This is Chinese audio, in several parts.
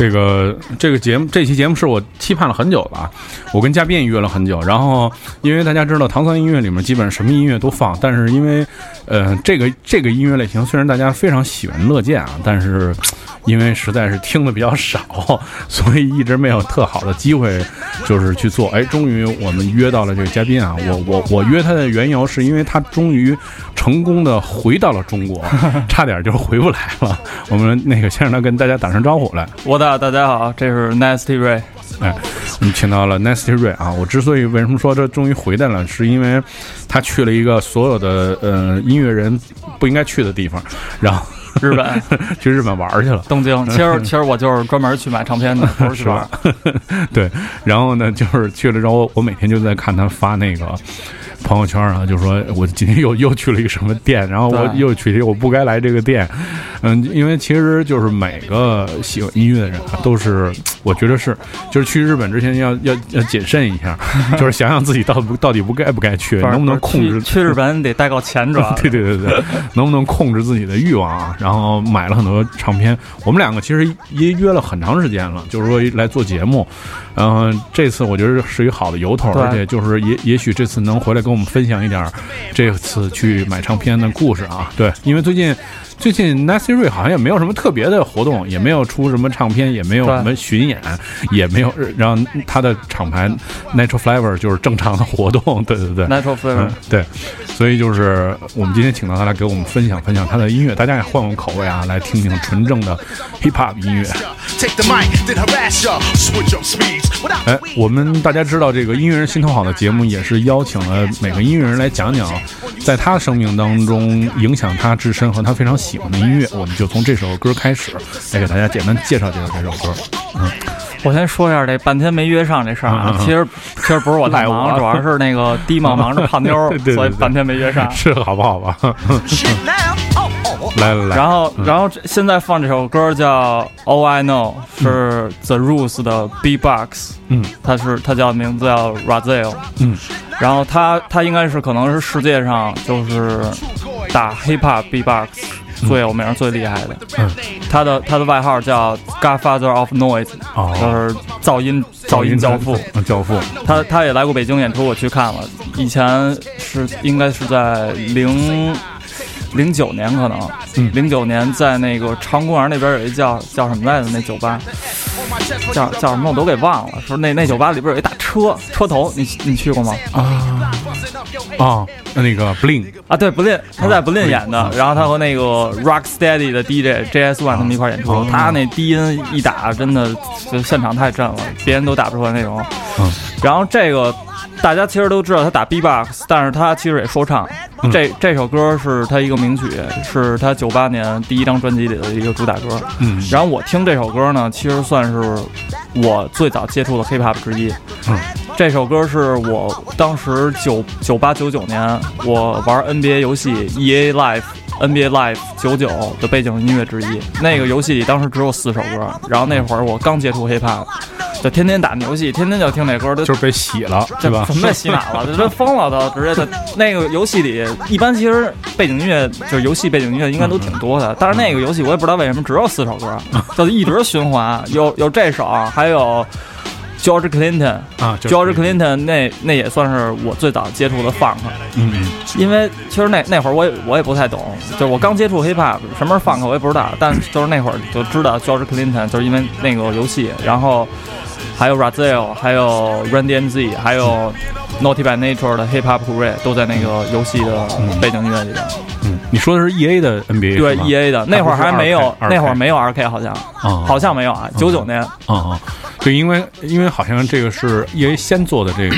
这个这个节目，这期节目是我期盼了很久了，我跟嘉宾也约了很久。然后，因为大家知道唐三音乐里面基本上什么音乐都放，但是因为，呃，这个这个音乐类型虽然大家非常喜闻乐见啊，但是。因为实在是听的比较少，所以一直没有特好的机会，就是去做。哎，终于我们约到了这个嘉宾啊！我我我约他的缘由是因为他终于成功的回到了中国，差点就回不来了。我们那个先让他跟大家打声招呼来。我的大家好，这是 Nasty Ray。哎，我们请到了 Nasty Ray 啊！我之所以为什么说这终于回来了，是因为他去了一个所有的呃音乐人不应该去的地方，然后。日本 去日本玩去了，东京。其实其实我就是专门去买唱片的，不是去玩？对，然后呢，就是去了之后，我每天就在看他发那个。朋友圈啊，就说我今天又又去了一个什么店，然后我又去了我不该来这个店，嗯，因为其实就是每个喜欢音乐的人啊，都是我觉得是，就是去日本之前要要要谨慎一下，就是想想自己到不到底不该不该去，能不能控制去日本得带够钱，主要对对对对，能不能控制自己的欲望啊？然后买了很多唱片，我们两个其实也约了很长时间了，就是说来做节目。嗯，这次我觉得是一个好的由头，而且就是也也许这次能回来跟跟我们分享一点这次去买唱片的故事啊。对，因为最近。最近 Nancy Ray 好像也没有什么特别的活动，也没有出什么唱片，也没有什么巡演，也没有让他的厂牌 Natural Flavor 就是正常的活动。对对对，Natural Flavor 对，所以就是我们今天请到他来给我们分享分享他的音乐，大家也换换口味啊，来听听纯正的 Hip Hop 音乐。哎，我们大家知道这个音乐人心头好的节目也是邀请了每个音乐人来讲讲，在他生命当中影响他至深和他非常喜。喜欢的音乐，我们就从这首歌开始来给大家简单介绍介绍这首歌。嗯，我先说一下这半天没约上这事儿啊，其实其实不是我太忙，主要是那个低忙忙着泡妞，所以半天没约上。是好不好吧？来来来，然后然后现在放这首歌叫 All I Know，是 The Roots 的 B-Box，嗯，它是它叫名字叫 Razel，嗯，然后它它应该是可能是世界上就是打 Hip Hop B-Box。最有名、最厉害的，嗯，他的他的外号叫 Godfather of Noise，就是噪音噪音教父，教父。他他也来过北京演出，我去看了。以前是应该是在零零九年，可能零九年在那个长公园那边有一叫叫什么来着？那酒吧叫叫什么？我都给忘了。说那那酒吧里边有一大车车头，你你去过吗？啊啊。那个 Blin 啊，对 Blin，他在 Blin 演的，然后他和那个 Rocksteady 的 DJ JS One 他们一块演出，他那低音一打，真的就现场太震了，别人都打不出来那种。嗯，然后这个大家其实都知道他打 B-box，但是他其实也说唱。这这首歌是他一个名曲，是他九八年第一张专辑里的一个主打歌。嗯，然后我听这首歌呢，其实算是我最早接触的 Hip Hop 之一。嗯。这首歌是我当时九九八九九年我玩 NBA 游戏 EA Live NBA Live 九九的背景音乐之一。那个游戏里当时只有四首歌，然后那会儿我刚接触 Hip Hop，就天天打那游戏，天天就听那歌，就是被洗了，对吧？什么被洗脑了？这疯了都，直接就那个游戏里一般其实背景音乐就是游戏背景音乐应该都挺多的，但是那个游戏我也不知道为什么只有四首歌，就一直循环，有有这首，还有。George Clinton 啊，George Clinton 那那也算是我最早接触的 funk，嗯，因为其实那那会儿我也我也不太懂，就是我刚接触 hip hop，什么是 funk 我也不知道，但就是那会儿就知道 George Clinton，就是因为那个游戏，然后还有 Razel，还有 Randy MZ，还有 Naughty by Nature 的 hip hop career 都在那个游戏的背景音乐里边。嗯，你说的是 E A 的 N B A 对 E A 的那会儿还没有，那会儿没有 R K 好像，好像没有啊，九九年。啊啊。对，因为因为好像这个是 E A 先做的这个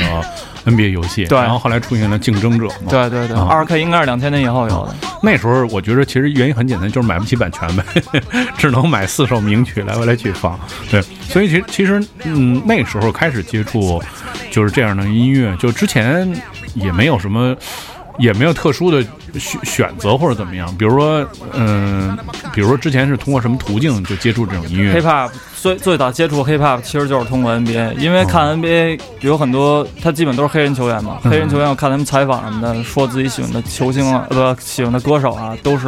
N B A 游戏，对然后后来出现了竞争者嘛。对对对，啊二 K 应该是两千年以后有的。那时候我觉得其实原因很简单，就是买不起版权呗，只能买四首名曲来回来去放。对，所以其实其实嗯，那时候开始接触就是这样的音乐，就之前也没有什么。也没有特殊的选选择或者怎么样，比如说，嗯、比如说之前是通过什么途径就接触这种音乐。最最早接触 hip hop 其实就是通过 NBA，因为哦。看 NBA 有很多，他基本都是黑人球员嘛。嗯。黑人球员我看他们采访什么的，说自己喜欢的球星啊，呃不喜欢的歌手啊，都是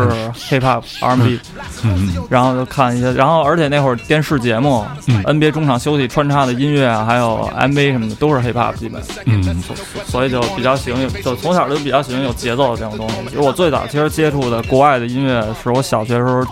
hip hop R&B，嗯，然后就看一些，然后而且那会儿电视节目、嗯。NBA 中场休息穿插的音乐啊，还有 MBA 什么的都是 hip hop 基本，嗯。所以就比较喜欢有，就从小就比较喜欢有节奏的这种东西。其实我最早其实接触的国外的音乐是我小学时候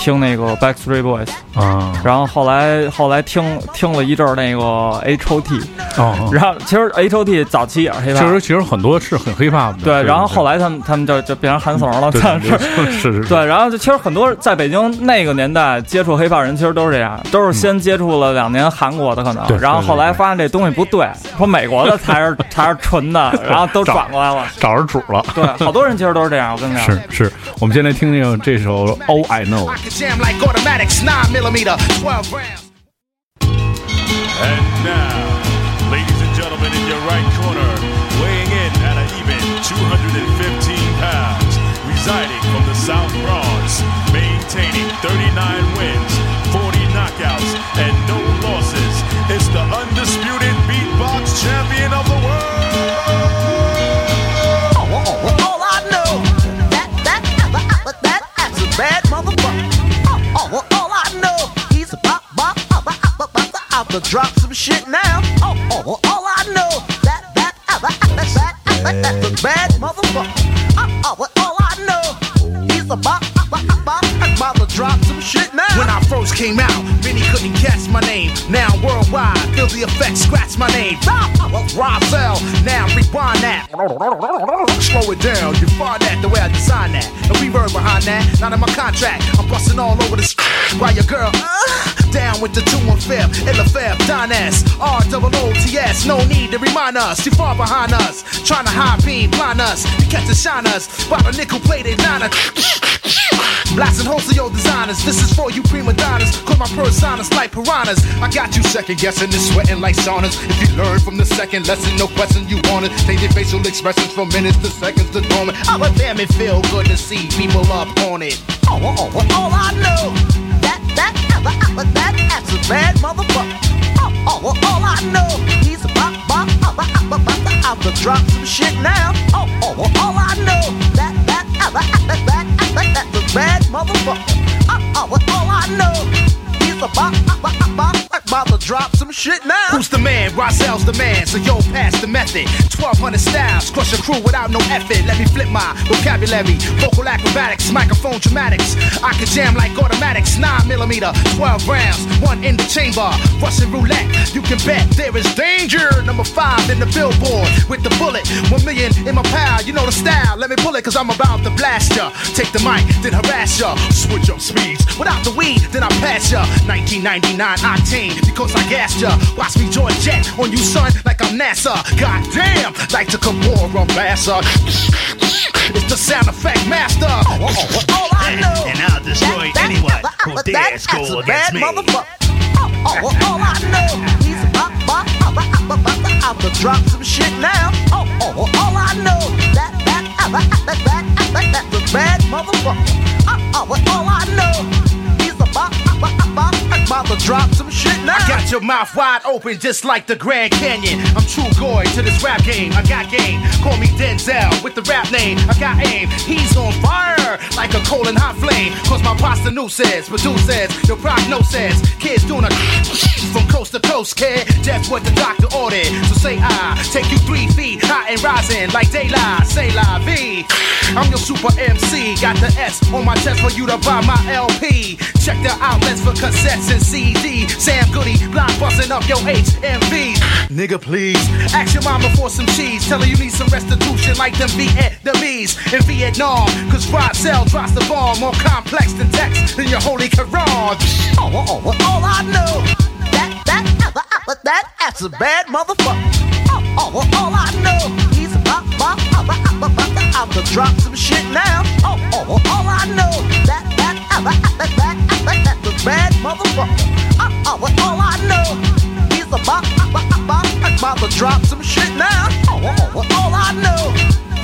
听那个 Backstreet Boys。啊，然后后来后来听听了一阵儿那个 H O T，哦，然后其实 H O T 早期也是黑怕，其实其实很多是很 hip hop 的，对，然后后来来他们他们就就变成韩怂了，是。是是是，对，然后就其实很多在北京那个年代接触黑怕人，其实都是这样，都是先接触了两年韩国的可能，对然后后来发现这东西不对，说美国的才是 才是纯的，然后都转过来了。找着主了。对，好多人其实都是这样，我跟你讲。是是，我们先来听听这首《All I Know》。I can jam like automatics, 9 millimeter, 12 rounds. And now, ladies and gentlemen, in your right corner, weighing in at an even 215 pounds, residing from the South Bronx, maintaining 39 wins, 40 knockouts, and no losses, it's the undisputed beatbox champion of the world. Oh, oh, oh, all I know, that, that, that, that, that's a bad about, to drop some shit now. Oh, oh, oh all I know, that, that, ah, ah, that, that, that, that, that's a bad motherfucker. Oh, oh, all I know, he's about, about, about, about to drop some shit now. When I first came out, many couldn't catch my name. Now worldwide, feel the effect, scratch my name. Rosell, now rewind that. Slow it down, you find that the way I designed that. No reverb behind that, not in my contract. I'm busting all over this while your girl uh, down with the two and fifth, Illa Fab, Don S, R double O T S. No need to remind us, too far behind us. Trying to high beam, blind us, you catch the shine us. By the nickel plated niner. Blasting wholesale designers, this is for you prima donnas. Cause my personas like piranhas. I got you second guessing and sweating like saunas. If you learn from the second lesson, no question you want it. Change your facial expressions from minutes to seconds to dormant. Oh, but damn, it feel good to see people up on it. Oh, oh, oh, all I know, that, that, that, that, that, that's a bad motherfucker. Oh, oh, all I know, he's about, about, about, about, about, about to drop some shit now. Oh, oh, all I know, that, that, that, that, that, that, that's a bad motherfucker. Oh, oh, all I know, about, about, about, about to drop some shit now. Who's the man? Rosell's the man, so yo, pass the method. 1200 styles, crush a crew without no effort. Let me flip my vocabulary, vocal acrobatics, microphone dramatics. I can jam like automatics, 9 millimeter, 12 rounds, one in the chamber. Russian roulette, you can bet there is danger. Number five in the billboard with the bullet, one million in my pal. You know the style, let me pull it, cause I'm about to blast ya. Take the mic, then harass ya. Switch up speeds, without the weed, then I pass ya. 1999 octane, because I gassed ya. Watch me join jet on you, son, like I'm NASA. Goddamn, like the Kamora ambassador. It's the sound effect master. Oh, oh, oh, know. And I'll destroy anyone who that- dares that's go a against bad me. motherfucker. Oh, oh, all I know. About, about to drop some shit now. Oh, oh, oh, all I know. That, that, ah, ah, that, that, that, that, that's a bad motherfucker. Oh, oh, all I know. He's about, about, about, some shit now. I got your mouth wide open just like the Grand Canyon. I'm true goy to this rap game. I got game. Call me Denzel with the rap name. I got aim. He's on fire like a coal and hot flame. Cause my pasta new says, produces, your prognosis. Kids doing a from coast to coast, kid. That's what the doctor ordered. So say I take you three feet high and rising like daylight. Say la V. I'm your super MC. Got the S on my chest for you to buy my LP. Check the outlets for cassettes and CD. Sam Goody, blind busting up your HMVs. Nigga, please. Ask your mama for some cheese. Tell her you need some restitution like them Vietnamese in Vietnam. Cause Rod Cell drops the bomb more complex than text than your holy Quran. Oh, oh, oh, all I know. That, that, that, that, that, that's a bad motherfucker. Oh, oh, all I know, he's about, about, about, about, about, about to drop some shit now. Oh, oh, all I know, that, that, that, that, that, that, say that the bad motherfucker. Uh uh, but all I know, he's a bop, bop, bop, about to drop some shit now. Uh uh, but all I know,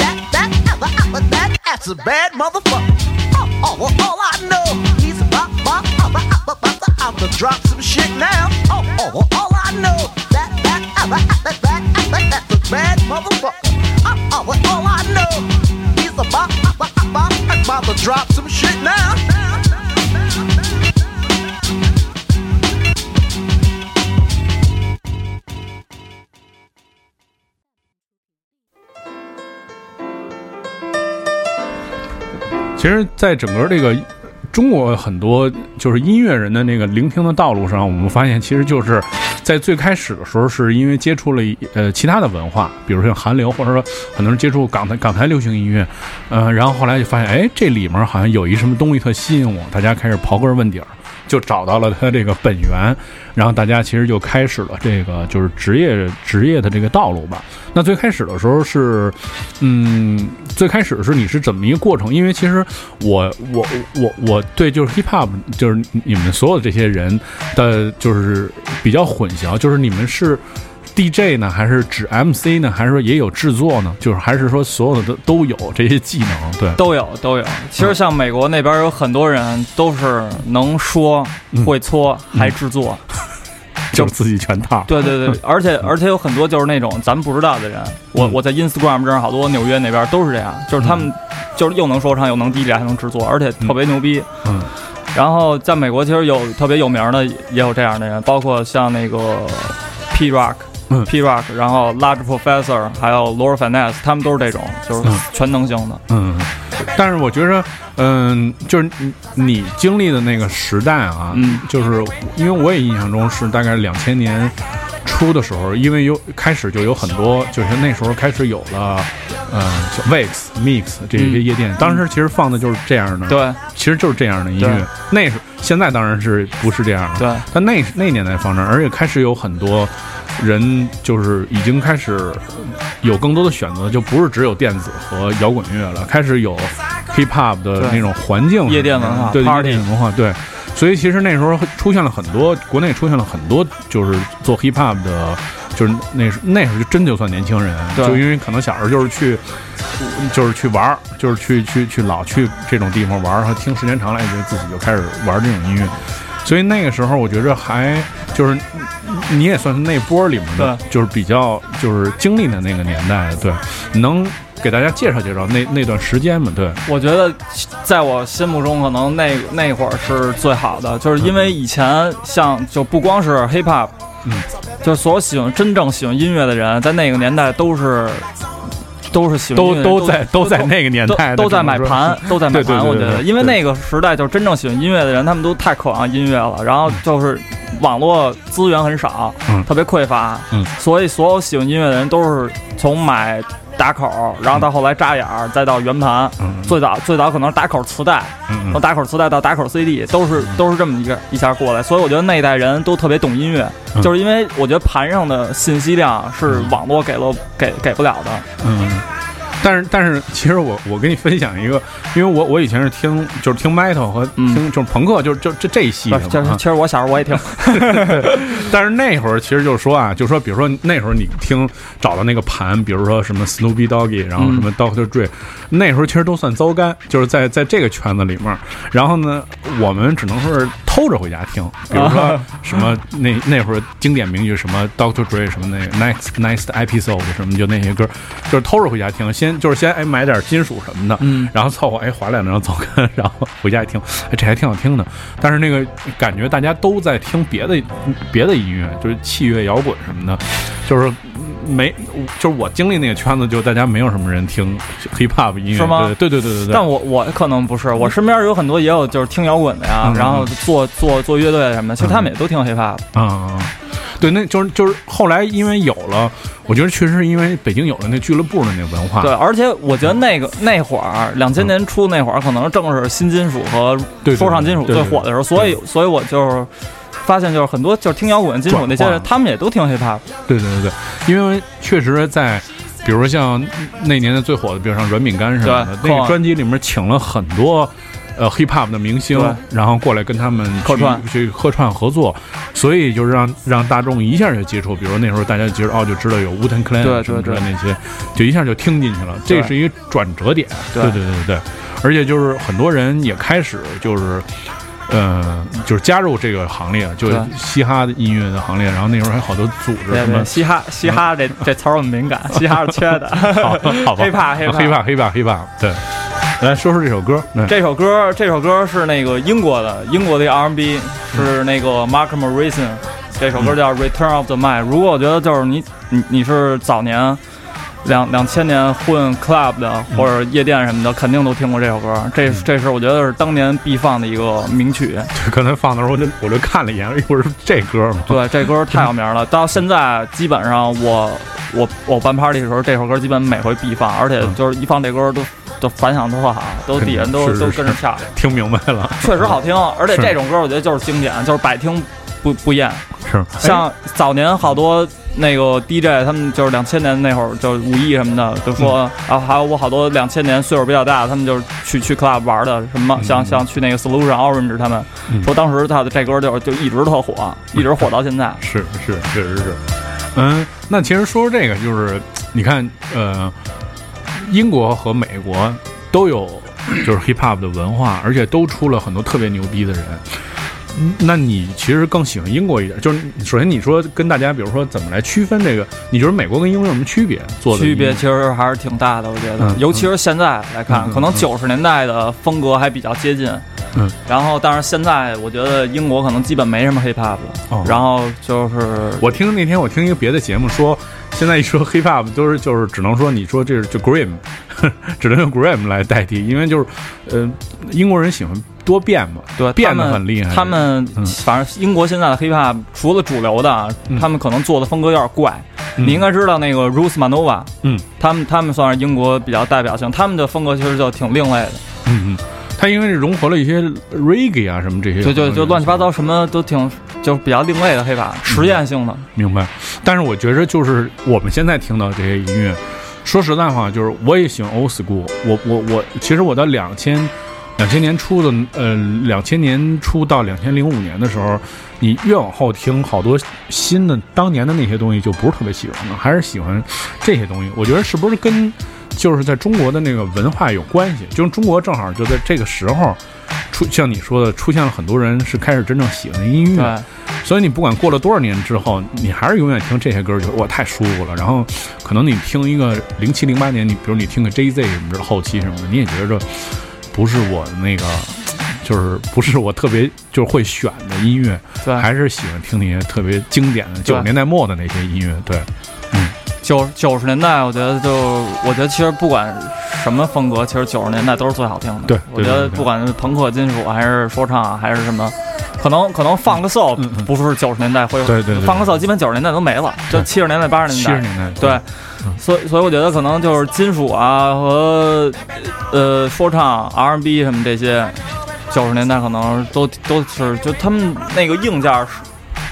that, that, ever, ever, that, that's a bad motherfucker. Uh uh, but all I know, he's a bop, bop, bop, bop, about to drop some shit now. Uh uh, but all I know, that, that, ever, ever, that, ever, that's a bad motherfucker. Uh uh, but all I know, he's a bop, bop, bop, bop, about to drop some shit now. 其实，在整个这个中国很多就是音乐人的那个聆听的道路上，我们发现其实就是在最开始的时候，是因为接触了呃其他的文化，比如像韩流，或者说很多人接触港台港台流行音乐，呃，然后后来就发现，哎，这里面好像有一什么东西特吸引我，大家开始刨根问底儿。就找到了他这个本源，然后大家其实就开始了这个就是职业职业的这个道路吧。那最开始的时候是，嗯，最开始是你是怎么一个过程？因为其实我我我我对就是 hip hop 就是你们所有这些人的就是比较混淆，就是你们是。DJ 呢，还是指 MC 呢，还是说也有制作呢？就是还是说所有的都都有这些技能？对，都有都有。其实像美国那边有很多人都是能说会搓还制作，就自己全套。对对对，而且而且有很多就是那种咱们不知道的人。我我在 Instagram 上好多纽约那边都是这样，就是他们就是又能说唱又能 DJ 还能制作，而且特别牛逼。嗯。然后在美国其实有特别有名的也有这样的人，包括像那个 P Rock。P Rock，然后 Large Professor，还有 Laura Finesse，他们都是这种，就是全能型的。嗯，但是我觉着，嗯，就是你你经历的那个时代啊，嗯，就是因为我也印象中是大概两千年初的时候，因为有开始就有很多，就是那时候开始有了，嗯，Vex Mix 这些夜店，当时其实放的就是这样的，对，其实就是这样的音乐。那时现在当然是不是这样的，对，但那那年代放这，而且开始有很多。人就是已经开始有更多的选择，就不是只有电子和摇滚乐了，开始有 hip hop 的那种环境，夜店文化，对夜店文化，对。所以其实那时候出现了很多，国内出现了很多，就是做 hip hop 的，就是那时那时候就真就算年轻人，就因为可能小时候就是去，就是去玩儿，就是去去去老去这种地方玩儿，和听时间长了，也就自己就开始玩这种音乐。所以那个时候，我觉着还就是你也算是那波里面的，就是比较就是经历的那个年代。对，能给大家介绍介绍那那段时间嘛？对，我觉得在我心目中，可能那那会儿是最好的，就是因为以前像就不光是 hip hop，嗯，就是所有喜欢真正喜欢音乐的人，在那个年代都是。都是喜欢都都在都在那个年代都在买盘都在买盘，我觉得，因为那个时代就是真正喜欢音乐的人，他们都太渴望音乐了，然后就是网络资源很少，特别匮乏，所以所有喜欢音乐的人都是从买。打口，然后到后来扎眼儿，再到圆盘，最早最早可能是打口磁带，从打口磁带到打口 CD，都是都是这么一个一下过来，所以我觉得那一代人都特别懂音乐，就是因为我觉得盘上的信息量是网络给了给给不了的。嗯。但是但是，其实我我跟你分享一个，因为我我以前是听就是听 metal 和听就是朋克，就是就这这一系的。其实我小时候我也听，但是那会儿其实就是说啊，就是说，比如说那时候你听找到那个盘，比如说什么 Snoopy Doggy，然后什么 Doctor Dre，那时候其实都算糟干，就是在在这个圈子里面。然后呢，我们只能说是偷着回家听，比如说什么那那会儿经典名句什么 Doctor Dre 什么那个 Next Next Episode 什么就那些歌，就是偷着回家听，先。就是先哎买点金属什么的，嗯，然后凑合哎划两张走根，然后回家一听，哎这还挺好听的。但是那个感觉大家都在听别的别的音乐，就是器乐摇滚什么的，就是没就是我经历那个圈子，就大家没有什么人听 hip hop 音乐，是吗？对对对对对。但我我可能不是，我身边有很多也有就是听摇滚的呀，然后做做做乐队什么的，其实他们也都听 hip hop 嗯。对，那就是就是后来因为有了，我觉得确实是因为北京有了那俱乐部的那文化。对，而且我觉得那个那会儿两千年初那会儿，可能正是新金属和说唱金属最火的时候，所以所以我就是发现就是很多就是听摇滚、金属那些人，他们也都听 hip hop。对对对对，因为确实在，比如像那年的最火的，比如像软饼干什么的，那个专辑里面请了很多。呃，hip hop 的明星，然后过来跟他们客串去去客串合作，所以就是让让大众一下就接触，比如那时候大家其实哦，就知道有 Wu Tang Clan 什么之类那些，就一下就听进去了，这是一个转折点。对对对对对，而且就是很多人也开始就是。呃，就是加入这个行列，就是嘻哈的音乐的行列，然后那时候还有好多组织对什么对，嘻哈嘻哈这 这词儿我们敏感，嘻哈是缺的。好，好吧，黑怕黑怕。黑怕黑怕黑怕，对，来说说这首歌，嗯。这首歌，这首歌是那个英国的，英国的 R&B，是那个 Mark Morrison，这首歌叫《Return of the Mind》。如果我觉得就是你你你是早年两两千年混 club 的或者夜店什么的，肯定都听过这首歌。这这是我觉得是当年必放的一个名曲。可能放的时候我就我就看了一眼，一会儿是这歌嘛，对，这歌太有名了，到现在基本上我我我办 party 的时候，这首歌基本每回必放，而且就是一放这歌都都反响特好，都底下人都都跟着跳。听明白了，确实好听，而且这种歌我觉得就是经典，就是百听不不厌。是。像早年好多那个 DJ，他们就是两千年那会儿，就是五亿什么的，就说啊，还有我好多两千年岁数比较大，他们就是去去 club 玩的，什么像像去那个 Solution Orange 他们嗯。说当时他的这歌就就一直特火，一直火到现在。是是确实是，嗯，那其实说说这个，就是你看，呃，英国和美国都有就是 hip hop 的文化，而且都出了很多特别牛逼的人。嗯那你其实更喜欢英国一点，就是首先你说跟大家，比如说怎么来区分这个？你觉得美国跟英国有什么区别？做的区别其实还是挺大的，我觉得，嗯尤其是现在来看，可能嗯九十年代的风格还比较接近，嗯，然后但是现在我觉得英国可能基本没什么 hip hop 了，哦然后就是我听那天我听一个别的节目说，现在一说 hip hop 都是就是只能说你说这是就 grim，只能用 grim 来代替，因为就是呃英国人喜欢多变嘛，对变得很厉害。他们嗯。反正英国现在的 hip hop 除了主流的，嗯。他们可能做的风格有点怪。嗯。你应该知道那个 Ruth Manova，嗯，他们他们算是英国比较代表性，他们的风格其实就挺另类的，嗯嗯，他因为是融合了一些 reggae 啊什么这些，对就就乱七八糟，什么都挺就是比较另类的 hip hop，实验性的。明白。但是我觉着就是我们现在听到这些音乐，说实在话，就是我也喜欢 old school，我我我，其实我到两千两千年初的呃两千年初到两千零五年的时候，你越往后听，好多新的当年的那些东西就不是特别喜欢了，还是喜欢这些东西。我觉得是不是跟就是在中国的那个文化有关系？就是中国正好就在这个时候出，像你说的，出现了很多人是开始真正喜欢音乐。所以你不管过了多少年之后，你还是永远听这些歌，觉得哇太舒服了。然后可能你听一个零七零八年，你比如你听个 J Z 什么的后期什么的，你也觉着不是我那个，就是不是我特别就是会选的音乐，对还是喜欢听那些特别经典的九十年代末的那些音乐。对，嗯九九十年代，我觉得就我觉得其实不管什么风格，其实九十年代都是最好听的。对对我觉得不管是朋克、金属还是说唱啊还是什么，可能可能放个嗯不是九十年代会，对对对放个 soul 基本九十年代都没了，就七十年代、八十年代。十年代对，所以所以我觉得可能就是金属啊和呃说唱、R&B 什么这些，九十年代可能都都是就他们那个硬件是。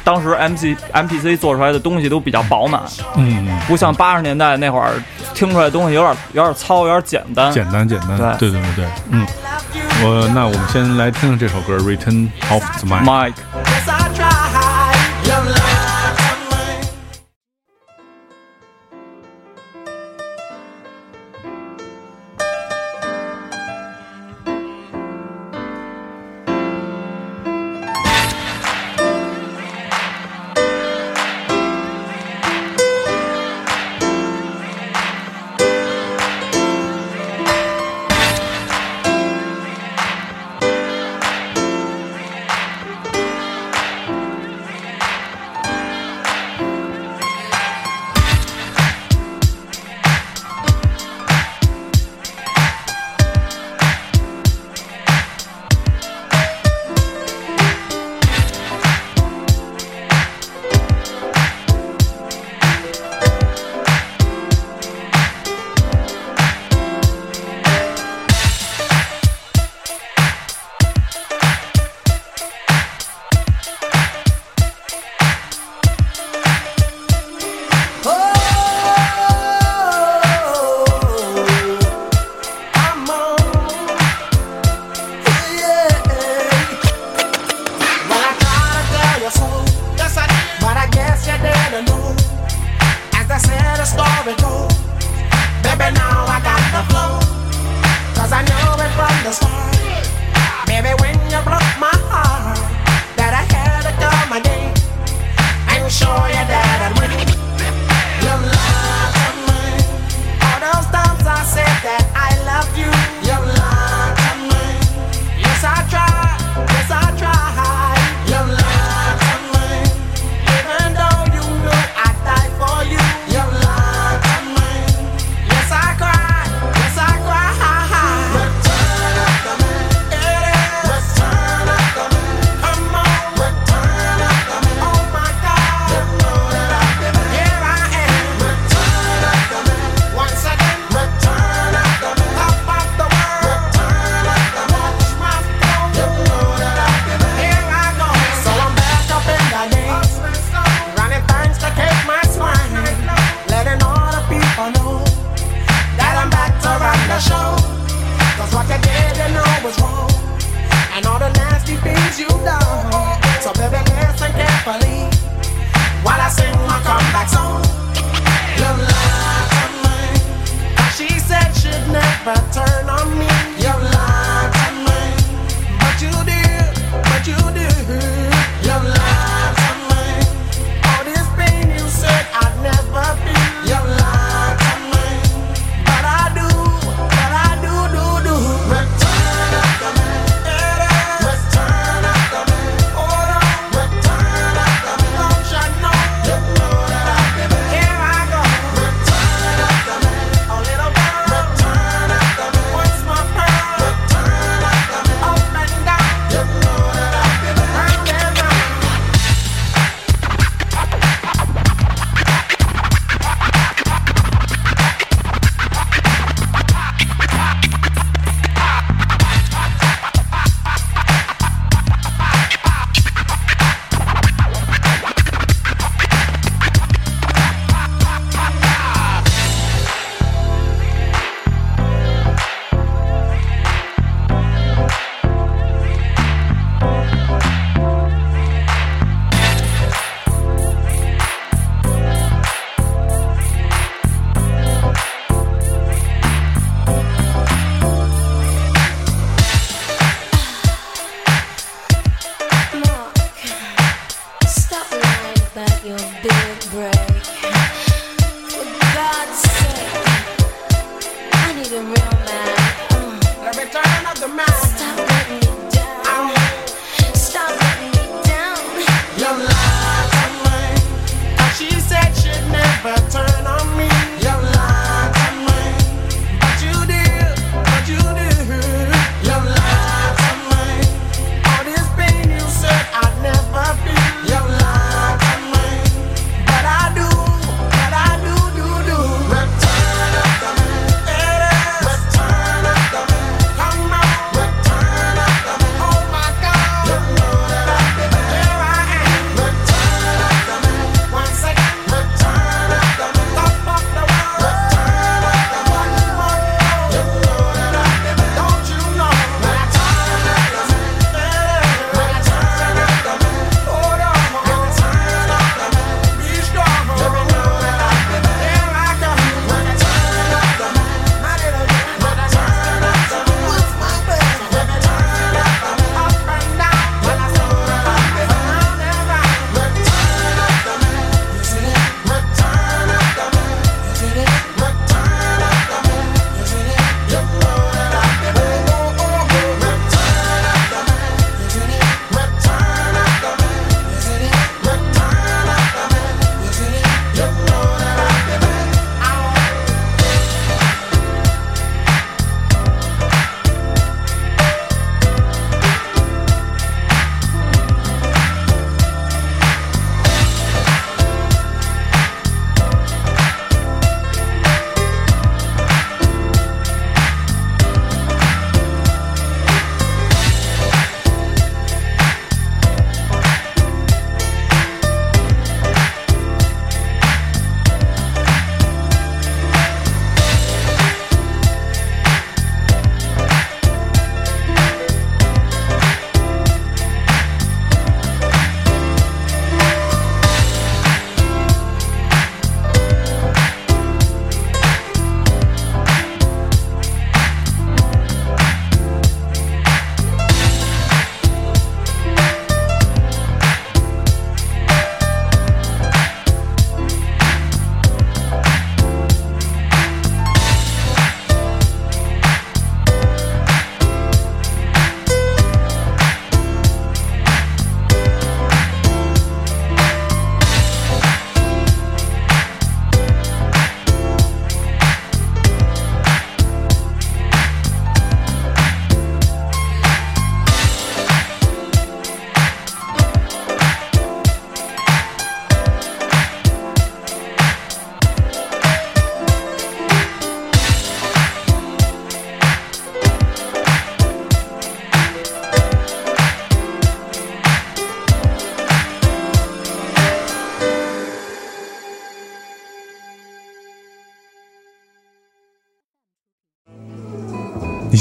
当时 M C M P C 做出来的东西都比较饱满，嗯，不像八十年代那会儿听出来的东西有点有点糙，有点简单。简单简单，对。对对对对，嗯，我那我们先来听听这首歌《Return of the Mike》。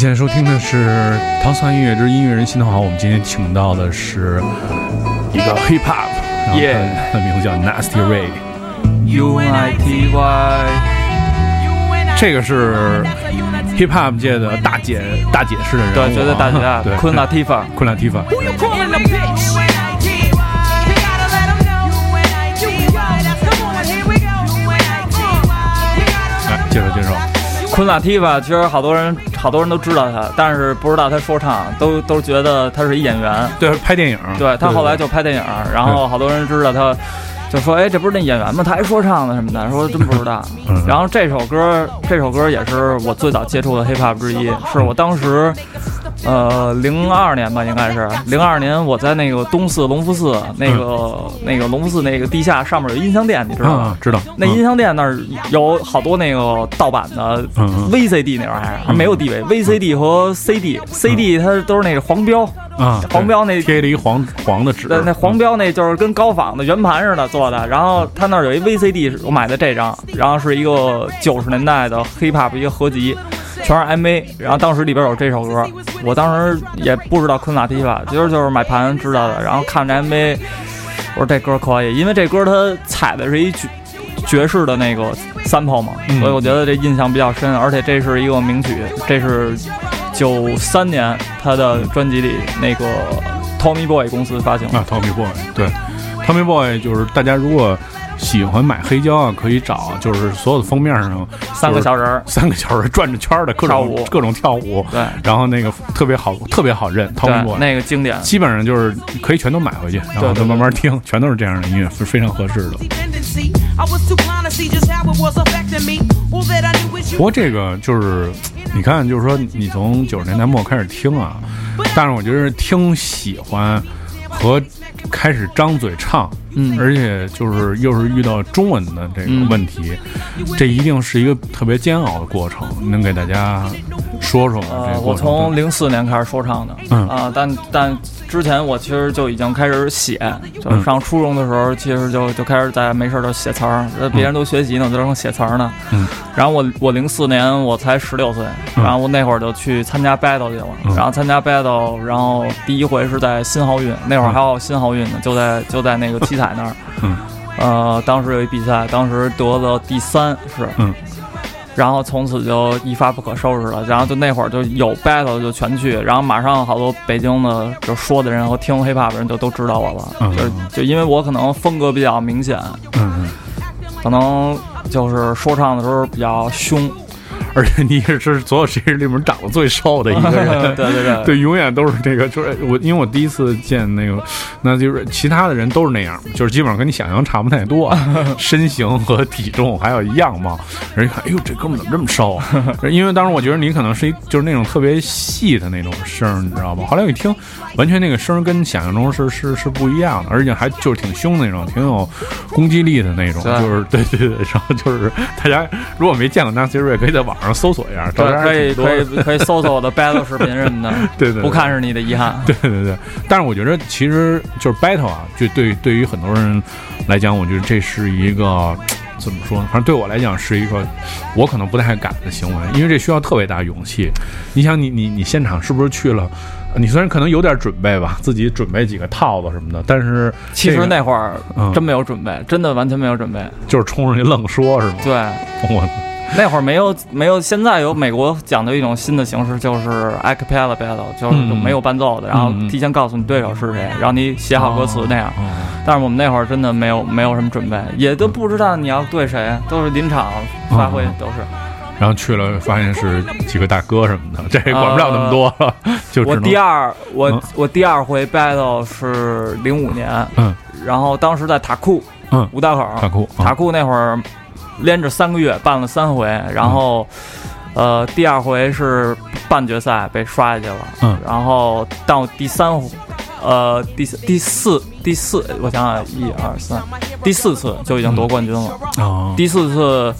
现在收听的是《唐蒜音乐之音乐人心的话》，我们今天请到的是一个 hip hop，然后他的名字叫 Nasty Ray，U I T Y，这个是 hip hop 界的大姐大姐式的人物啊，对，绝对大姐大对昆拉蒂法。昆拉蒂夫，来介绍介绍，昆拉蒂夫，其实好多人好多人都知道他，但是不知道他说唱，都都觉得他是一演员。对，拍电影，对他后来就拍电影，然后好多人知道他，就说哎，这不是那演员吗？他还说唱呢什么的，说真不知道嗯。然后这首歌，这首歌也是我最早接触的 hip hop 之一，是我当时。呃，零二年吧，应该是零二年，我在那个东四隆福寺那个、那个隆福寺那个地下上面有音像店，你知道吗？啊，知道。那音像店那儿有好多那个盗版的 VCD 那玩意儿，还没有 DV，VCD 和 CD，CD 它都是那个黄标，啊，黄标那贴了一黄黄的纸，对，那黄标那就是跟高仿的圆盘似的做的。然后他那儿有一 VCD，我买的这张，然后是一个九十年代的 hip hop 一个合集，全是 MV。然后当时里边有这首歌，我当时也不知道昆塔提法，其实就是买盘知道的。然后看着 MV，我说这歌可以，因为这歌它采的是一爵爵士的那个 sample 嘛，嗯所以我觉得这印象比较深。而且这是一个名曲，这是九三年他的专辑里那个 Tommy Boy 公司发行的。啊，Tommy Boy，对，Tommy Boy 就是大家如果喜欢买黑胶啊，可以找，就是所有的封面上三个小人儿，三个小人转着圈儿的各跳舞。种各种跳舞，对。然后那个特别好，特别好认，Tommy 对那个经典。基本上就是可以全都买回去，然后再慢慢听，全都是这样的音乐，是非常合适的。不过这个就是，你看，就是说你从九十年代末开始听啊，但是我觉得听喜欢和开始张嘴唱，嗯。而且就是又是遇到中文的这个嗯问题，这一定是一个特别煎熬的过程。能给大家说说吗？这呃，个过程？我从零四年开始说唱的，嗯。啊，但但之前我其实就已经开始写，就是嗯。上初中的时候，其实就就开始在没事儿就写词儿，呃，别人都学习呢，我就正写词儿呢。嗯，然后我我零四年我才十六岁，嗯。然后我那会儿就去参加 battle 去了，嗯。然后参加 battle，然后第一回是在新奥运，那会儿还有新奥运的，就在就在那个七彩那儿，嗯，呃，当时有一比赛，当时得了第三，是，嗯。然后从此就一发不可收拾了，然后就那会儿就有 battle 就全去，然后马上好多北京的就说的人和听 hiphop 的人就都知道我了，嗯。就就因为我可能风格比较明显，嗯，可能就是说唱的时候比较凶，而且你也是所有这人里面长得最瘦的一个人，对对对对，永远都是这个，就是我，因为我第一次见那个，那就是其他的人都是那样，就是基本上跟你想象差不太多，啊身形和体重还有样貌，人一看，哎呦，这哥们怎么这么瘦啊？因为当时我觉得你可能是一就是那种特别细的那种声，你知道吧？后来我一听，完全那个声跟想象中是是是不一样的，而且还就是挺凶那种，挺有攻击力的那种，就是对对对，然后就是大家如果没见过 Nancy Ray，可以在网上搜索一下，照对，片可以可以可以搜搜我的 battle 视频什么的，对对对不看是你的遗憾。对对对，但是我觉得其实就是 battle 啊，就对对于很多人来讲，我觉得这是一个 怎么说呢？反正对我来讲是一个我可能不太敢的行为，因为这需要特别大勇气。你想你，你你现场是不是去了？你虽然可能有点准备吧，自己准备几个套子什么的，但是其实那会儿嗯真没有准备，真的完全没有准备。就是冲上去愣说，是吗？对，我 那会儿没有没有，现在有美国讲究一种新的形式，就是 a cappella battle，就是嗯没有伴奏的，然后提前告诉你对手是谁，然后你写好歌词那样。哦但是我们那会儿真的没有没有什么准备，也都不知道你要对谁，都是临场发挥，嗯都是。然后去了发现是几个大哥什么的，这也管不了那么多了，就只我第二我、嗯。我第二回 battle 是零五年，嗯。然后当时在塔库嗯。五道口，大哭啊塔库那会儿连着三个月办了三回，然后、呃第二回是半决赛被刷下去了，嗯然后到第三回呃第四第四第四我想想一二三第四次就已经夺冠军了，啊第四次。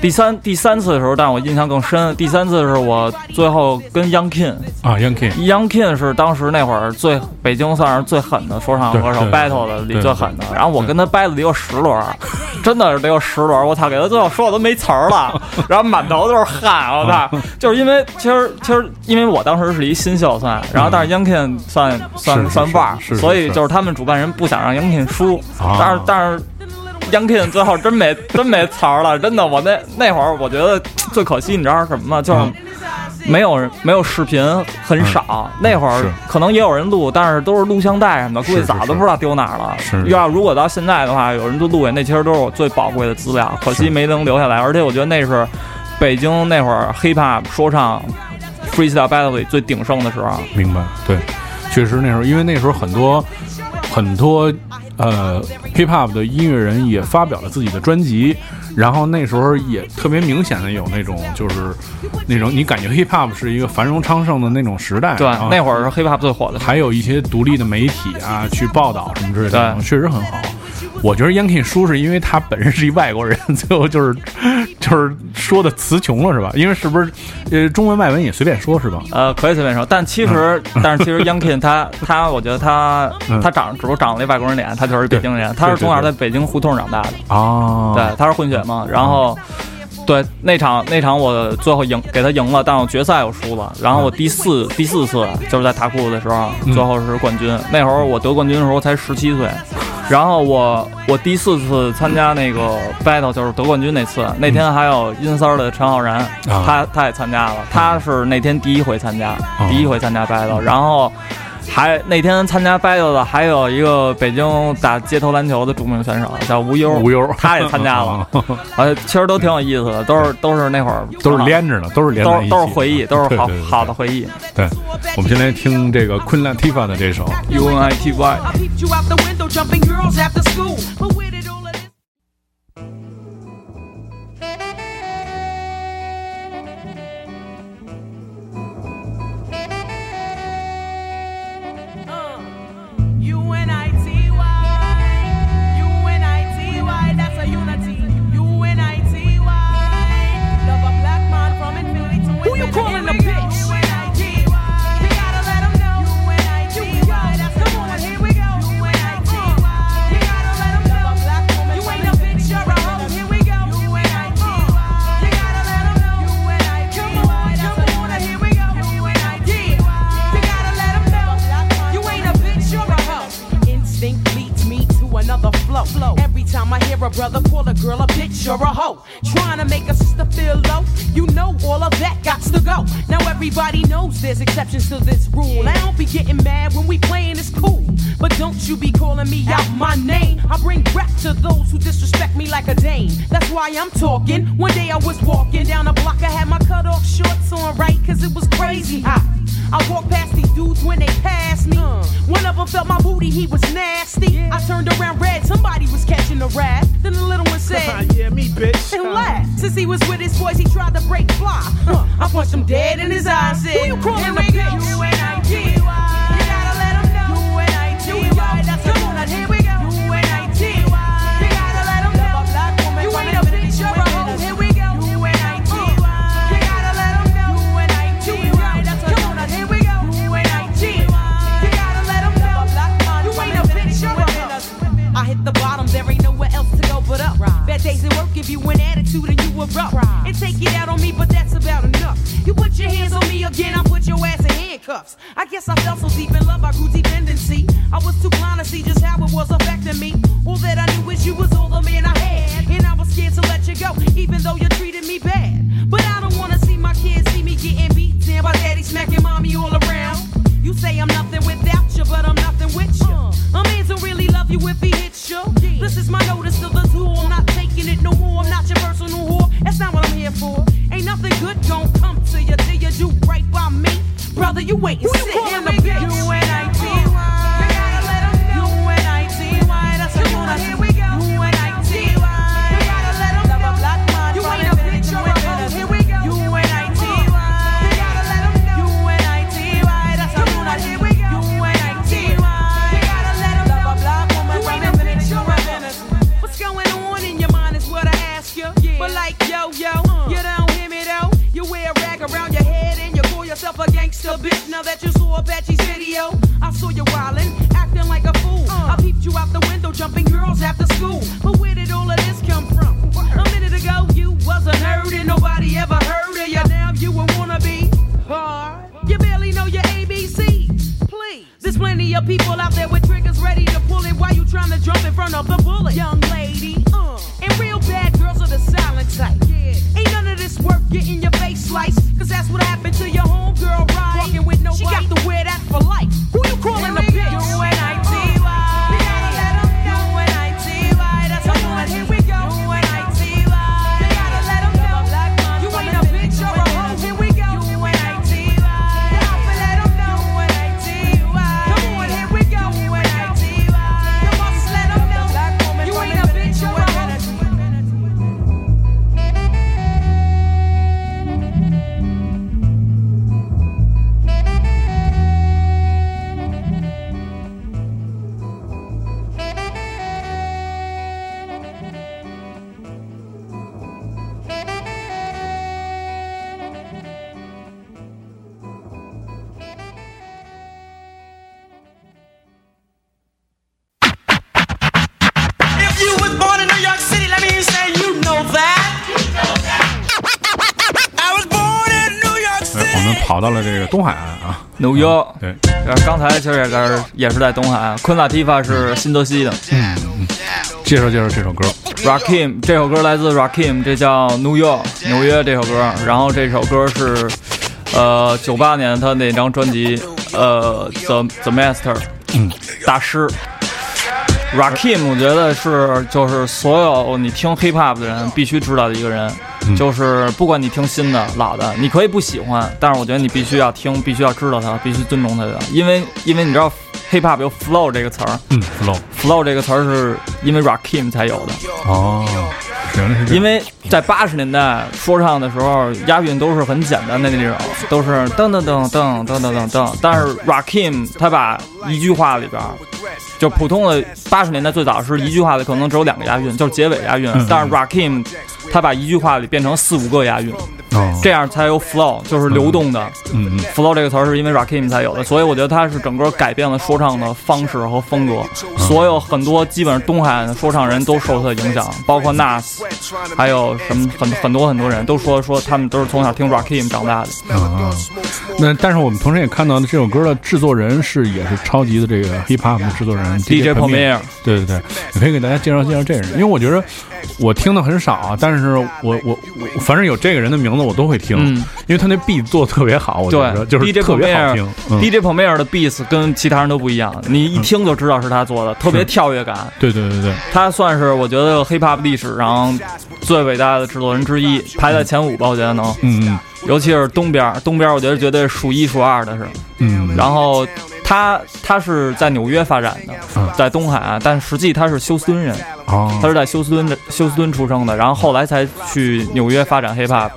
第三第三次的时候，但我印象更深。第三次是我最后跟 Young King，啊，Young King，Young King 是当时那会儿最北京算是最狠的说唱歌手，battle 的里最狠的。然后我跟他 battle 得有十轮儿，真的是得有十轮儿。我操，给他最后说的都没词儿了，然后满头都是汗。我操，就是因为其实其实因为我当时是一新秀算，然后但是 Young King 算算算腕儿所以就是他们主办人不想让 Young King 输，啊但是但是。Young King 最后真没真没词儿了，真的。我那那会儿我觉得最可惜，你知道是什么吗？就是嗯没有人没有视频，很少。那会儿可能也有人录，但是都是录像带什么的，估计早都不知道丢哪儿了。是是要如果到现在的话，有人都录下，那其实都是我最宝贵的资料，可惜没能留下来。而且我觉得那是北京那会儿 hip hop 说唱 freestyle battle 里最鼎盛的时候。明白，对，确实那时候，因为那时候很多很多呃 hip hop 的音乐人也发表了自己的专辑，然后那时候也特别明显的有那种就是那种你感觉 hip hop 是一个繁荣昌盛的那种时代，对，那会儿是 hip hop 最火的。还有一些独立的媒体啊去报道什么之类的，对确实很好。我觉得 Yankee 输是因为他本身是一外国人，最后就是就是说的词穷了是吧？因为是不是呃中文外文也随便说是吧？呃，可以随便说，但其实，但是其实 King 他他，我觉得他嗯他长只不过长了一外国人脸，他就是北京人，他是从小在北京胡同长大的，啊，对，他是混血嘛，然后。对那场那场我最后赢给他赢了，但我决赛我输了。然后我第四第四次就是在塔库的时候，嗯最后是冠军。那会儿我得冠军的时候才十七岁，然后我我第四次参加那个 battle 就是得冠军那次，那天还有阴三儿的陈浩然，啊。他他也参加了，他是那天第一回参加，哦。第一回参加 battle，然后。还那天参加 battle 的还有一个北京打街头篮球的著名选手叫吴优，无忧，他也参加了，呃，其实都挺有意思的，都是都是那会儿都是连着的，都是连都在一起的，是都是回忆，都是好对对对。好的回忆。对，我们先来听这个昆兰 Tifa 的这首。U N I T Y。I peeped you out the window, jumping girls after school. Plenty of people out there with triggers ready to pull it while you trying to jump in front of the bullet. Young lady, uh, and real bad girls are the silent type. Yeah. Ain't none of this worth getting your face sliced, cause that's what happened to your homegirl? 海岸啊，纽约。对，呃刚才其实也在也是在东海，昆拉提法是新泽西的。嗯介绍介绍这首歌。Rakim 这首歌来自 Rakim，这叫 New York 纽约这首歌。然后这首歌是呃九八年他那张专辑呃 The The Master，嗯，大师。Rakim 我觉得是就是所有你听 hip hop 的人必须知道的一个人，嗯就是不管你听新的老的，你可以不喜欢，但是我觉得你必须要听，必须要知道它，必须尊重它的，因为因为你知道 hip hop 有 flow 这个词儿嗯，flow。这个词儿是因为 Rakim 才有的。哦。因为在八十年代说唱的时候，押韵都是很简单的那种，都是噔噔噔噔噔噔噔噔。但是 Rakim 他把一句话里边，就普通的八十年代最早是一句话里可能只有两个押韵，就是结尾押韵。嗯但是 Rakim 他把一句话里变成四五个押韵，哦，这样才有 flow，就是流动的。嗯嗯 flow 这个词儿是因为 Rakim 才有的，所以我觉得他是整个改变了说唱的方式和风格。所有很多基本上东海岸的说唱人都受他的影响，包括 Nas，还有什么很很多很多人都说说他们都是从小听 Rakim 长大的。啊，那但是我们同时也看到了这首歌的制作人是也是超级的这个 hip hop 的制作人 DJ Premier 对对对，也可以给大家介绍介绍这个人，因为我觉得我听的很少啊，但是我我我反正有这个人的名字我都会听，嗯因为他那 beat 做的特别好，我觉得就是，DJ 特别好 Premier 听。嗯 DJ Premier 的 beats 跟其他人都不一样，你一听就知道是他做的，特别跳跃感。对对对对，他算是我觉得 hip hop 历史上最伟大的制作人之一，排在前五吧，我觉得能。嗯嗯。尤其是东边儿，东边儿我觉得绝对数一数二的是。嗯，然后他他是在纽约发展的嗯，在东海岸，但实际他是休斯敦人，哦，他是在休斯敦的休斯敦出生的，然后后来才去纽约发展 hip hop。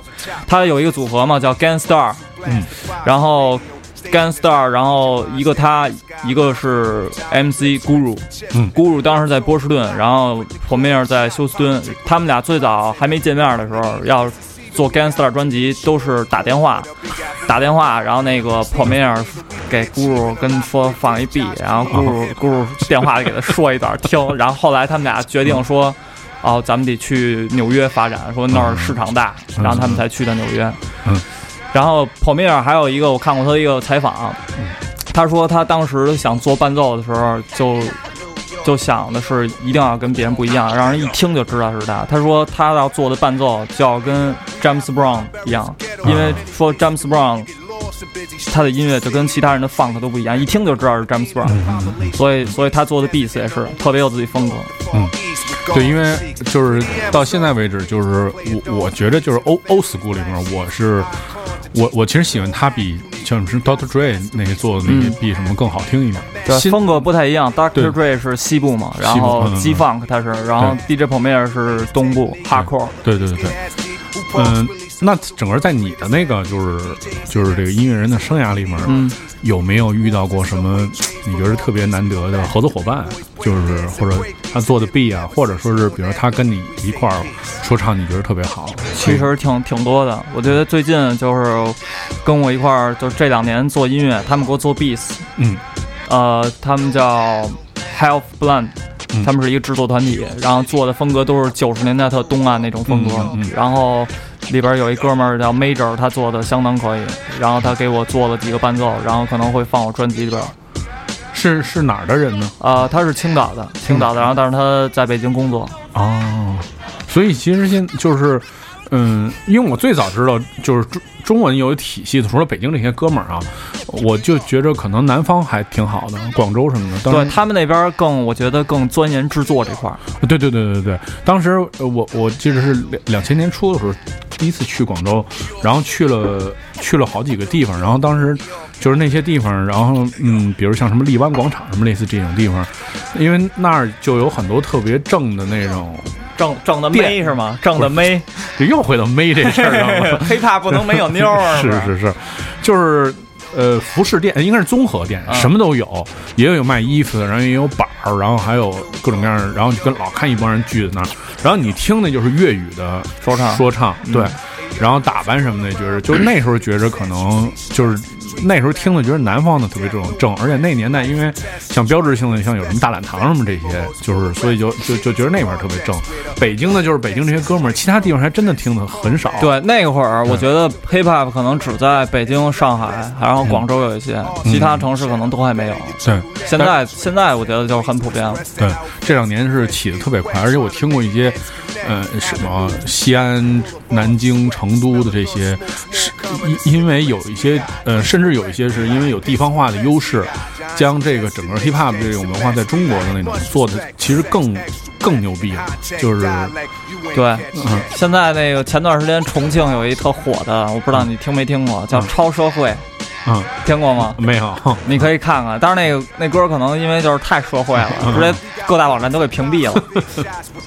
他有一个组合嘛，叫 Gang Star，嗯，然后 Gang Star，然后一个他，一个是 MC Guru，嗯，Guru 当时在波士顿，然后 Premier 在休斯敦，他们俩最早还没见面的时候要。做 Gangstar 专辑都是打电话，打电话，然后那个 Premier 给 Guru 跟说放一 B，然后 Guru Guru 电话里给他说一段听，然后后来他们俩决定说，哦，咱们得去纽约发展，说那儿市场大，然后他们才去的纽约。嗯，然后 Premier 还有一个我看过他一个采访，他说他当时想做伴奏的时候就。就想的是一定要跟别人不一样，让人一听就知道是他。他说他要做的伴奏就要跟 James Brown 一样，因为说 James Brown 他的音乐就跟其他人的 funk 都不一样，一听就知道是 James Brown，所以所以他做的 beats 也是特别有自己风格。嗯对，因为就是到现在为止，就是我我觉得就是 oldschool 里面，我是我我其实喜欢他比像是 Doctor Dre 那些做的那些嗯比什么更好听一点。对，风格不太一样。对 Dr. Dre 是西部嘛，然后 G Funk 他是，然后 DJ Premier 是东部 hardcore。对对对对，嗯，那整个在你的那个就是就是这个音乐人的生涯里面，嗯，有没有遇到过什么你觉得特别难得的合作伙伴？就是或者他做的 B 啊，或者说是比如他跟你一块儿说唱，你觉得特别好？其实挺挺多的。我觉得最近就是跟我一块儿，就是这两年做音乐，他们给我做 beats，嗯呃，他们叫 Health Blend，嗯他们是一个制作团体，然后做的风格都是九十年代特东岸那种风格。嗯嗯嗯然后里边有一哥们儿叫 Major，他做的相当可以，然后他给我做了几个伴奏，然后可能会放我专辑里边。是是哪儿的人呢？呃，他是青岛的，青岛的，然后但是他在北京工作。哦，所以其实现就是，嗯，因为我最早知道就是中中文有体系的，除了北京这些哥们儿啊，我就觉着可能南方还挺好的，广州什么的。对他们那边更，我觉得更钻研制作这块儿。对对对对对，当时呃我我记得是两两千年初的时候，第一次去广州，然后去了去了好几个地方，然后当时就是那些地方，然后嗯，比如像什么荔湾广场什么类似这种地方，因为那儿就有很多特别正的那种，正正的店妹是吗？正的妹，就又回到妹这事儿上了。黑怕不能没有妞儿，是是是，就是呃，服饰店应该是综合店，嗯什么都有，也有卖衣服的，然后也有板儿，然后还有各种各样的，然后就跟老看一帮人聚在那儿，然后你听的就是粤语的说唱说唱，对，然后打扮什么的，觉着就那时候觉着可能就是。那时候听的觉得南方的特别这种正，而且那年代因为像标志性的像有什么大懒堂什么这些，就是所以就就就觉得那边儿特别正。北京的就是北京这些哥们儿，其他地方还真的听的很少。对，那会儿我觉得 hip hop 可能只在北京、上海，然后广州有一些，其他城市可能都还没有。对，现在现在我觉得就是很普遍了。对，这两年是起的特别快，而且我听过一些，呃，什么西安、南京、成都的这些，是因因为有一些，呃，甚至有一些是因为有地方化的优势，将这个整个 hip hop 这种文化在中国的那种做的，其实更更牛逼了，就是对，嗯。现在那个前段时间重庆有一特火的，我不知道你听没听过，叫《超社会》，嗯，听过吗？没有，你可以看看，但是那个那歌可能因为就是太社会了，直接各大网站都给屏蔽了。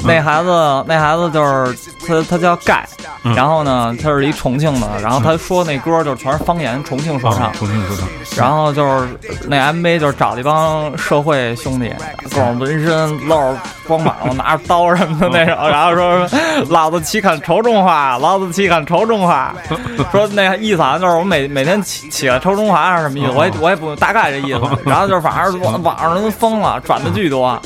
那孩子，那孩子就是他，他叫盖，然后呢，他是一重庆的，然后他说那歌就是全是方言，重庆说唱啊，。重庆说唱，然后就是那 MV 就是找了一帮社会兄弟，各种纹身、露着光膀子、拿着刀什么的那种，然后说老子岂敢仇中华，老子岂敢仇中华。说那意思就是我每每天起起来抽中华是什么意思，我也我也不大概这意思。然后就是反正网网上人疯了，转的巨多。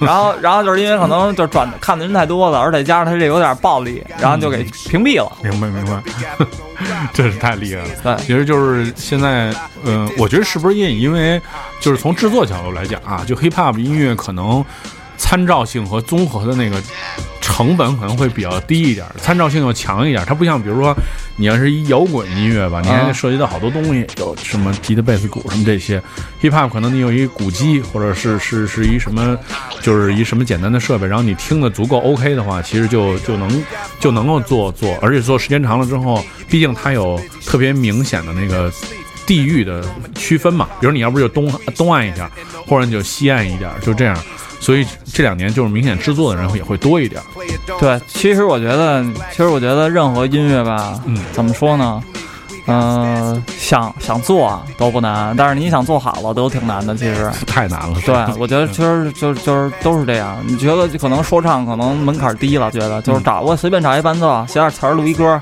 然后然后就是因为可能就转看的人太多了，而且加上他这有点暴力，然后就给屏蔽了。明白明白，真是太厉害了。对其实就是现在，嗯、我觉得是不是也因为，就是从制作角度来讲啊，就 hip hop 音乐可能参照性和综合的那个成本可能会比较低一点，参照性要强一点。它不像比如说你要是一摇滚音乐吧，你还得涉及到好多东西，有什么吉他、贝斯、鼓什么这些。hip hop 可能你有一鼓机，或者是是是一什么，就是一什么简单的设备，然后你听的足够 OK 的话，其实就就能就能够做做，而且做时间长了之后，毕竟它有特别明显的那个。地域的区分嘛，比如你要不就东东岸一点，或者你就西岸一点，就这样。所以这两年就是明显制作的人也会多一点。对，其实我觉得，其实我觉得任何音乐吧，嗯怎么说呢？嗯、想想做啊都不难，但是你想做好了都挺难的。其实，太难了。对我觉得其实就就是都是这样。你觉得可能说唱可能门槛低了，觉得就是找我随便找一伴奏，写点词儿录一歌，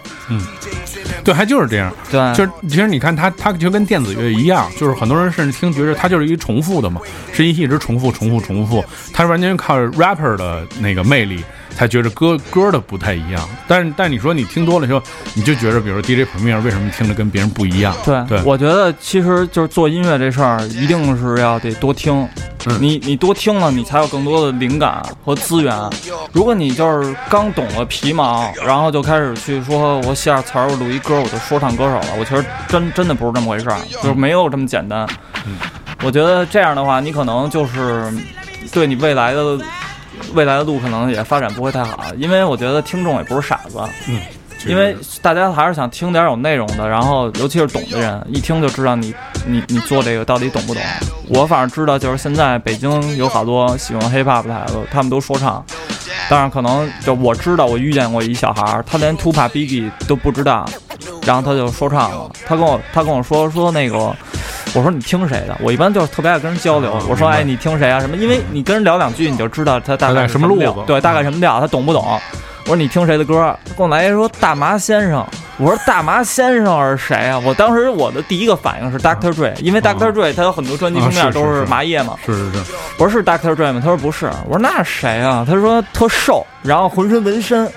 对，还就是这样。对，就是其实你看它，它就跟电子乐一样，就是很多人甚至听觉得它就是一重复的嘛，是一一直重复、重复、重复，它完全靠 rapper 的那个魅力才觉着歌歌的不太一样。但是但是你说你听多了之后，你就觉着，比如 DJ Premier 为什么听着跟别人不一样？对，对我觉得其实就是做音乐这事儿，一定是要得多听。嗯你你多听了，你才有更多的灵感和资源。如果你就是刚懂了皮毛，然后就开始去说我写点词儿，我录一歌，我就说唱歌手了，我其实真真的不是这么回事儿，就是没有这么简单。我觉得这样的话，你可能就是对你未来的未来的路可能也发展不会太好，因为我觉得听众也不是傻子。嗯因为大家还是想听点有内容的，然后尤其是懂的人，一听就知道你你你做这个到底懂不懂。我反正知道，就是现在北京有好多喜欢 hiphop 的孩子，他们都说唱，当然可能就我知道，我遇见过一小孩儿，他连 Tupac Biggie 都不知道，然后他就说唱了。他跟我他跟我说说那个，我说你听谁的？我一般就是特别爱跟人交流，我说哎你听谁啊什么？因为你跟人聊两句，你就知道他大概什么路子对，大概什么料，他懂不懂？我说你听谁的歌？跟我来一说大麻先生。我说大麻先生是谁啊？我当时我的第一个反应是 Doctor Dre，因为 Doctor Dre 他有很多专辑封面都啊是麻叶嘛。是是是，我说是 Doctor Dre 吗？他说不是。我说那是谁啊？他说特瘦，然后浑身纹身。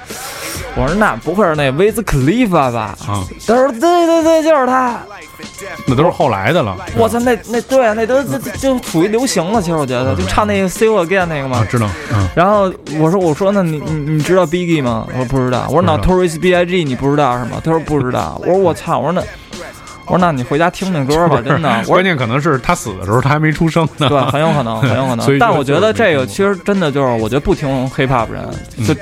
我说那不会是那威斯克利夫吧？啊，他说对对对，就是他。那都是后来的了。我操，那那对啊，那都就就属于流行了。其实我觉得，就唱那个 See You Again 那个嘛啊，。知道，嗯，然后我说我说那你你你知道 Biggie 吗？我说不知道。我说 Notorious B.I.G. 你不知道是吗？他说不知道。我说我操，我说那我说那你回家听听歌吧，真的。关键可能是他死的时候他还没出生呢。对，很有可能，很有可。能 但我觉得这个其实真的就是，我觉得不听 hip hop 人就嗯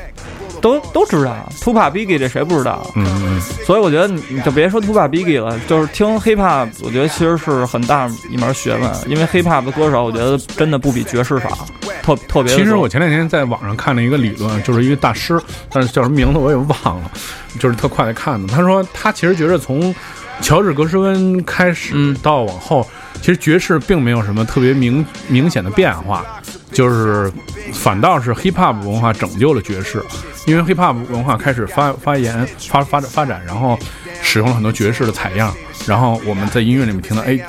都都知道，Tupac Biggie 这谁不知道？嗯嗯所以我觉得你你就别说 Tupac Biggie 了，就是听 hip hop，我觉得其实是很大一门学问，因为 hip hop 的歌手，我觉得真的不比爵士少，特特别。其实我前两天在网上看了一个理论，就是一个大师，但是叫什么名字我也忘了，就是特快的看的。他说他其实觉得从乔治格什温开始嗯到往后，其实爵士并没有什么特别明明显的变化，就是反倒是 hip hop 文化拯救了爵士，因为 hip hop 文化开始发发言发发展发展，然后使用了很多爵士的采样，然后我们在音乐里面听到，哎，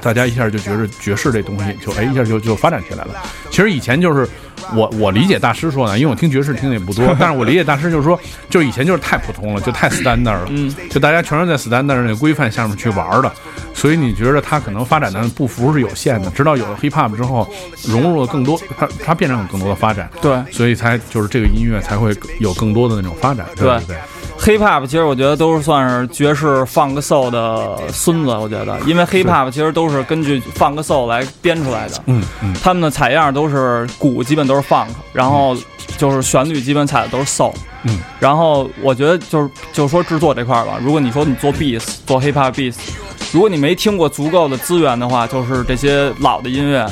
大家一下就觉着爵士这东西就哎一下就就发展起来了。其实以前就是我我理解大师说的，因为我听爵士听的也不多，但是我理解大师就是说，就以前就是太普通了，就太 standard 了，嗯，就大家全是在 standard 那个规范下面去玩的，所以你觉得它可能发展的步幅是有限的，直到有了 hip hop 之后，融入了更多，它它变成有更多的发展，对。所以才就是这个音乐才会有更多的那种发展，对对？不对？Hip hop 其实我觉得都是算是爵士 funk soul 的孙子，我觉得，因为 hip hop 其实都是根据 funk soul 来编出来的。嗯嗯他们的采样都是鼓，基本都是 funk，然后就是旋律基本采的都是 soul。嗯，然后我觉得就是就说制作这块儿吧，如果你说你做 beats 做 hip hop beats，如果你没听过足够的资源的话，就是这些老的音乐，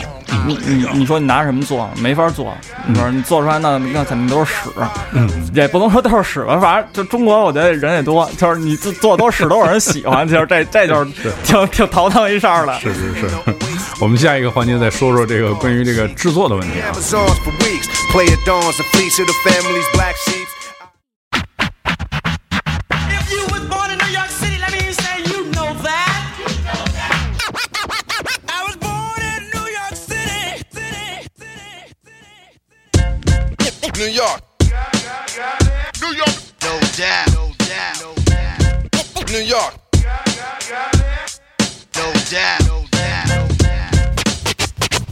你你你说你拿什么做？没法做。你说你做出来那那肯定都是屎。嗯，也不能说都是屎吧，反正就中国，我觉得人也多，就是你做做多屎都有人喜欢，就是这这就是挺挺头疼一事儿的。是是是。我们下一个环节再说说这个关于这个制作的问题啊。New York. New York. No doubt. No doubt. No doubt. New York. No doubt. No doubt.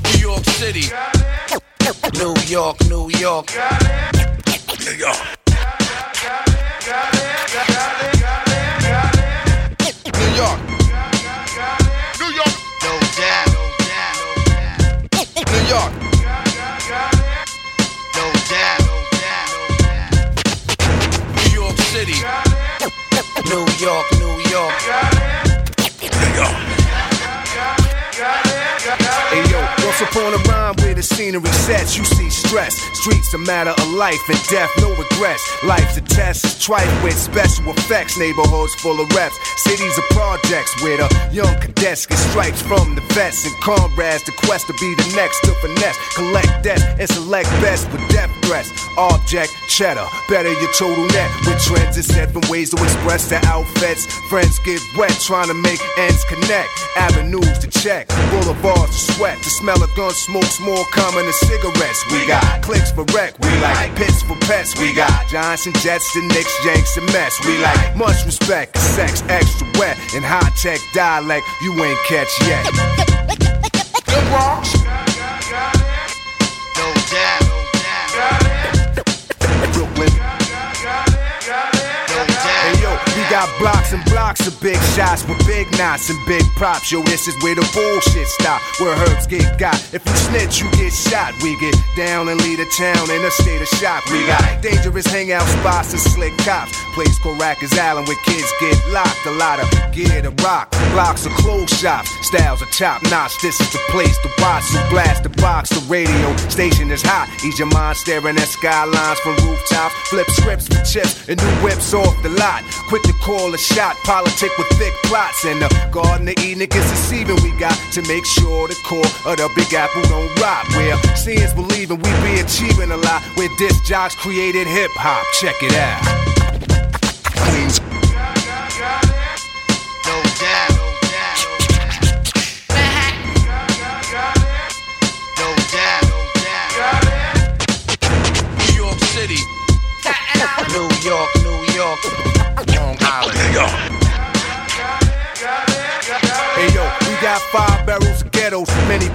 New York City. New York. New York. New York. New York. New York. No doubt. New York. New York, New York. New York. Hey yo, once upon a rhyme where the scenery sets, you see stress. Streets a matter of life and death, no regrets. Life's a test, it's trite with special effects. Neighborhoods full of reps, cities of projects where the young cadets get stripes from the vets and comrades. The quest to be the next to finesse, collect debts and select best with death threats. Object cheddar, better your total net with trends and seven ways to express their outfits. Friends get wet trying to make ends connect. Avenues to check, boulevards to sweat. The smell of gun smoke's more common than cigarettes. We got clicks for wreck, we like pits for pets. We got Johnson Jets, the Knicks, Yanks, and Mets. We like much respect, sex extra wet, and high tech dialect you ain't catch yet. The Bronx. Got blocks and blocks of big shots with big knots and big props. Yo, this is where the bullshit stop, where herbs get got. If you snitch, you get shot. We get down and lead a town in a state of shock. We got dangerous hangout spots and slick cops. Place called Rikers Island where kids get locked. A lot of gear to rock. Blocks of clothes shops. Styles are top notch. This is the place to watch. So blast the box. The radio station is hot. Ease your mind staring at skylines from rooftops. Flip scripts for chips and new whips off the lot. Quick to call a shot. Politic with thick plots. And the Garden of Eden gets deceiving. We got to make sure the core of the Big Apple don't rot. Where seeing believing we be achieving a lot. Where disc jocks created hip hop. Check it out. Queens.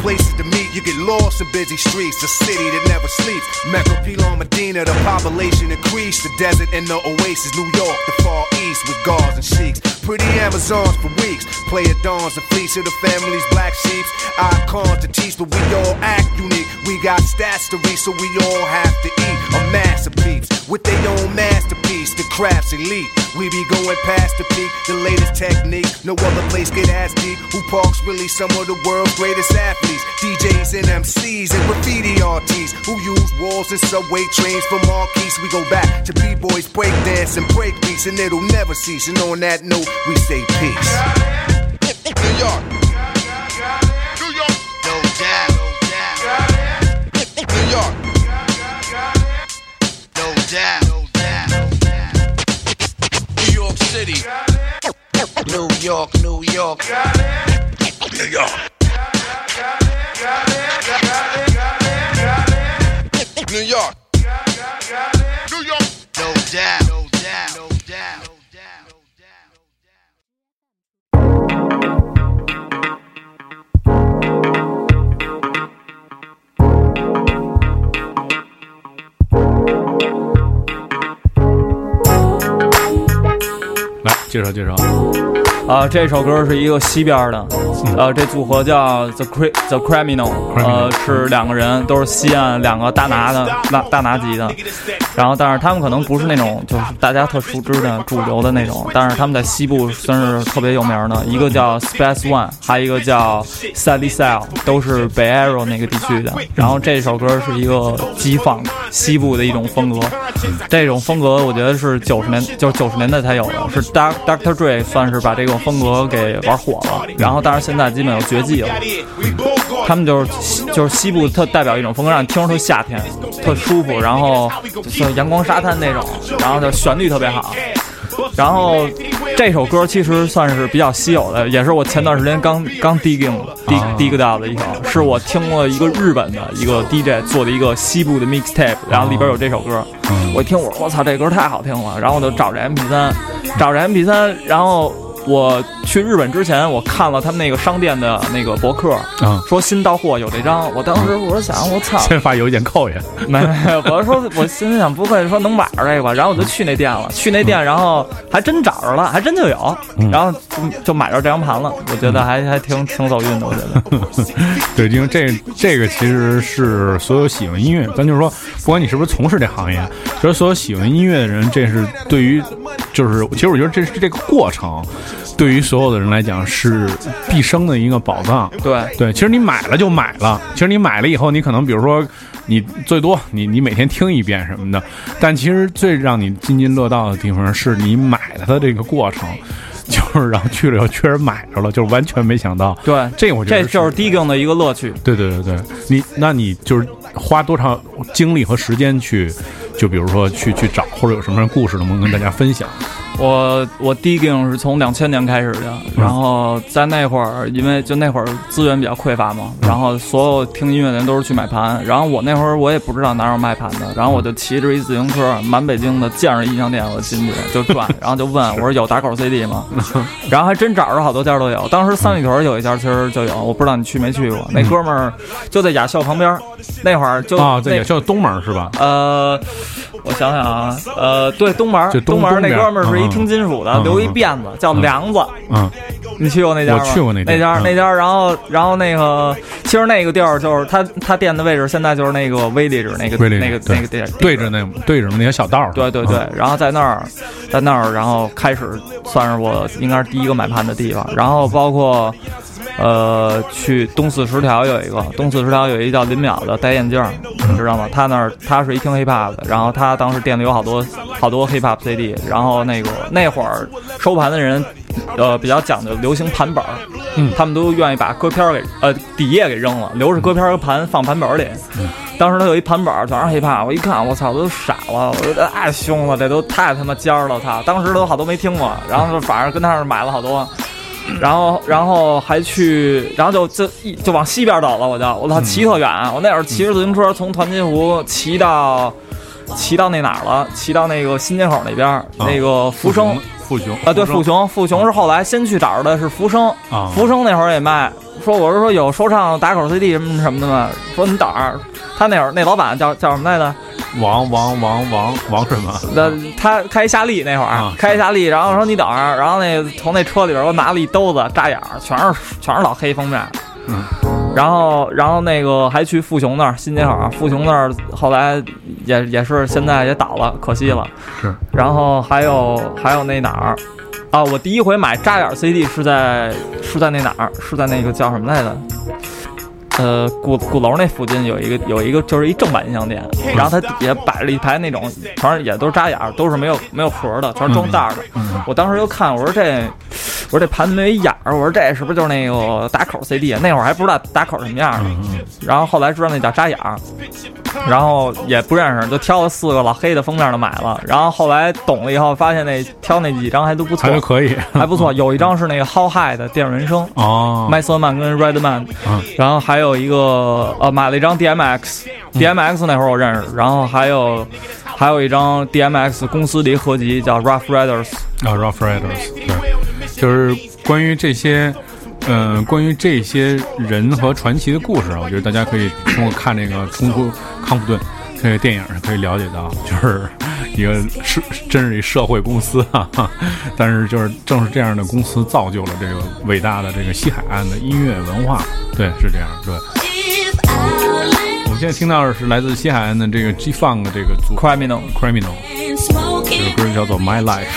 Places to meet. You get lost in busy streets, a city that never sleeps. Metro Pilon, Medina, the population increased. The desert and the oasis, New York, the far east with guards and sheiks. Pretty Amazons for weeks. Play Player dawns and fleece of the family's black sheeps. Icons to teach, but we all act unique. We got stats to reach, so we all have to eat. A masterpiece with their own masterpiece. The craft's elite. We be going past the peak, the latest technique. No other place get as deep. Who parks really some of the world's greatest athletes? DJs and MCs and graffiti artists who use walls and subway trains for marquees. We go back to b-boys, breakdance and break beats, and it'll never cease. And on that note, we say peace. New York. City. New York, New York. New York. New York. New York. No doubt. No doubt. 介绍介绍，啊，这首歌是一个西边的，呃，这组合叫 The Cri The Criminal，呃，是两个人，都是西岸两个大拿的大大拿级的，然后但是他们可能不是那种就是大家特熟知的主流的那种，但是他们在西部算是特别有名的，一个叫 Space One，还有一个叫 Sally s a l l 都是北 Arrow 那个地区的。然后这首歌是一个激放西部的一种风格，这种风格我觉得是九十年就是九十年代才有的，是 Doc Dr. Dre 算是把这种风格给玩火了，然后但是现在基本有绝迹了。他们就是西就是西部特代表一种风格，让你听着特夏天，特舒服，然后就是阳光沙滩那种，然后就旋律特别好。然后这首歌其实算是比较稀有的，也是我前段时间刚刚 digging dig dig 到的一首，是我听过一个日本的一个 DJ 做的一个西部的 mixtape，然后里边有这首歌，我一听我说我操这歌太好听了，然后我就找着 MP3，找着 MP3，然后。我去日本之前，我看了他们那个商店的那个博客，嗯说新到货有这张。我当时我想，我操，先发邮件扣下。没没有，我说我心里想，不会说能买着这个吧？然后我就去那店了，去那店，然后还真找着了，还真就有，然后就就买着这张盘了。我觉得还还挺挺走运的，我觉得。对，因为这这个其实是所有喜欢音乐，咱就是说，不管你是不是从事这行业，就是所有喜欢音乐的人，这是对于，就是其实我觉得这是这个过程，对于所有的人来讲是毕生的一个宝藏。对对，其实你买了就买了，其实你买了以后，你可能比如说。你最多你你每天听一遍什么的，但其实最让你津津乐道的地方是你买它的这个过程，就是然后去了以后确实买着了，就是完全没想到。对，这我觉得这就是 digging 的一个乐趣。对对对对，你那你就是花多长精力和时间去，就比如说去去找，或者有什么故事能不能跟大家分享？我我 digging 是从两千年开始的，然后在那会儿，因为就那会儿资源比较匮乏嘛，然后所有听音乐的人都是去买盘，然后我那会儿我也不知道哪有卖盘的，然后我就骑着一自行车，满北京的见着音像店我就进去就转，然后就问我说有打口 CD 吗？然后还真找着好多家都有，当时三里屯有一家其实就有，我不知道你去没去过，那哥们儿就在雅校旁边，那会儿就啊，在那也叫东门是吧？呃，我想想啊，呃，对，东门，就东东门那哥们儿是一听金属的，留一辫子，叫梁子。嗯，你去过那家吗？我去过那店那家，嗯那家，然后，然后那个，其实那个地儿就是他他店的位置，现在就是那个威利治那个那个对那个店，对着那对着那些小道儿对对对嗯，然后在那儿，在那儿，然后开始算是我应该是第一个买盘的地方，然后包括。呃，去东四十条有一个，东四十条有一个叫林淼的，戴眼镜儿，你知道吗？他那儿他是一听 hiphop 的，然后他当时店里有好多好多 hiphop CD，然后那个那会儿收盘的人，呃，比较讲究流行盘本儿，嗯他们都愿意把歌片儿给呃底页给扔了，留着歌片儿和盘放盘本儿里。当时他有一盘本儿，全是 hiphop，我一看，我操，都傻了，我太凶了，这都太他妈尖儿了，他！当时都好多没听过，然后就反正跟他那儿买了好多。然后，然后还去，然后就就一就往西边走了，我就我操，骑特远，我那会儿骑着自行车从团结湖骑到骑到那哪儿了？骑到那个新街口那边儿，那个福生富雄啊，对，富雄，富雄是后来先去找的是福生啊福生那会儿也卖，说我是说有说唱打口 CD 什么什么的嘛？说你等儿，他那会儿那老板叫叫什么来着？王王王王王什么？那他开夏利那会儿，啊开夏利，然后说你等着，然后那从那车里边我拿了一兜子扎眼儿，全是全是老黑封面。嗯，然后然后那个还去富雄那儿新街口，富雄那儿后来也也是现在也倒了，可惜了。是，然后还有还有那哪儿啊？我第一回买扎眼 CD 是在是在那哪儿？是在那个叫什么来着？呃，鼓鼓楼那附近有一个有一个就是一正版音像店，然后它底下摆了一排那种，全是也都是扎眼儿，都是没有没有盒的，全是装袋儿的。我当时就看，我说这，我说这盘子没眼儿，我说这是不是就是那个打口 CD？那会儿还不知道打口什么样呢，然后后来知道那叫扎眼儿。然后也不认识，就挑了四个老黑的封面的买了。然后后来懂了以后，发现那挑那几张还都不错，还都可以，还不错。有一张是那个 How High 的电影人生，哦，麦瑟曼跟 Redman，嗯然后还有一个呃买了一张 DMX，DMX 那会儿我认识，然后还有还有一张 DMX 公司的一合集叫 Rough Riders，啊，Rough Riders，对，就是关于这些，嗯、关于这些人和传奇的故事啊，我觉得大家可以通过看这个《冲突康普顿》这个电影可以了解到，就是一个社真是一社会公司啊，但是就是正是这样的公司造就了这个伟大的这个西海岸的音乐文化，对，是这样，对。我们现在听到的是来自西海岸的这个 G Funk 这个组 Criminal Criminal，这首歌叫做 My Life。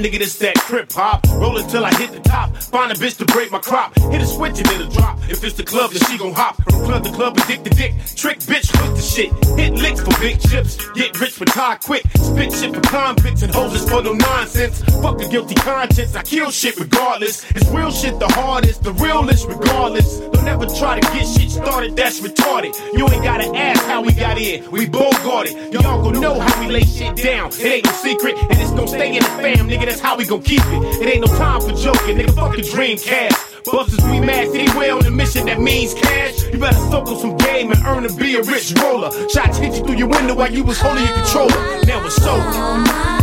Nigga, this that crip hop. Roll it till I hit the top. Find a bitch to break my crop. Hit a switch and it'll drop. If it's the club, then she gon' hop. From club to club dick to dick. Trick bitch with the shit. Hit licks for big chips. Get rich with tie quick. Spit shit for convicts and hoes for no nonsense. Fuck a guilty conscience. I kill shit regardless. It's real shit the hardest, the realest regardless. Don't ever try to get shit started, that's retarded. You ain't gotta ask how we got in. We both got it. Y'all gon' know how we lay shit down. It ain't no secret, and it's gon' stay in the fam, nigga. That's how we gon' keep it. It ain't no time for joking, nigga. Fuck a dream cast. Busters, we mad anywhere on a mission that means cash. You better soak on some game and earn to be a rich roller. Shots hit you through your window while you was holding your controller. Now it's over.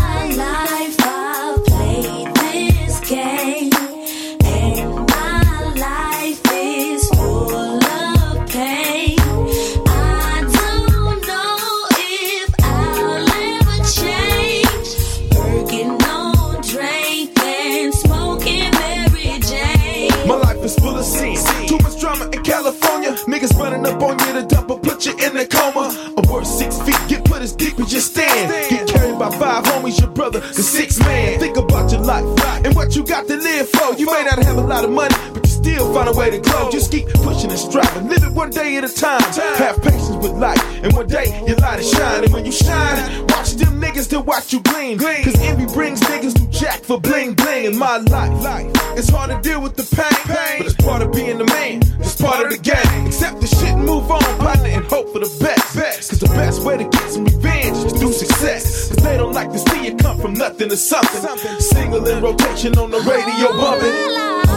Up on you to or put you in a coma. A worth six feet, get put as deep as you stand. Get carried by five homies, your brother, the six man. Think about your life and what you got to live for. You may not have a lot of money, but still find a way to grow. Just keep pushing and striving. Live it one day at a time. Have patience with life, and one day your light is shining. When you shine, watch them niggas to watch you gleam. Cause envy brings niggas to jack for bling bling in my life. It's hard to deal with the pain, but it's part of being the man. It's part of the game. Accept the shit and move on, partner, and hope for the best. Cause the best way to get some revenge is through success. Cause they don't like to see you come from nothing to something. Single in rotation on the radio bumping.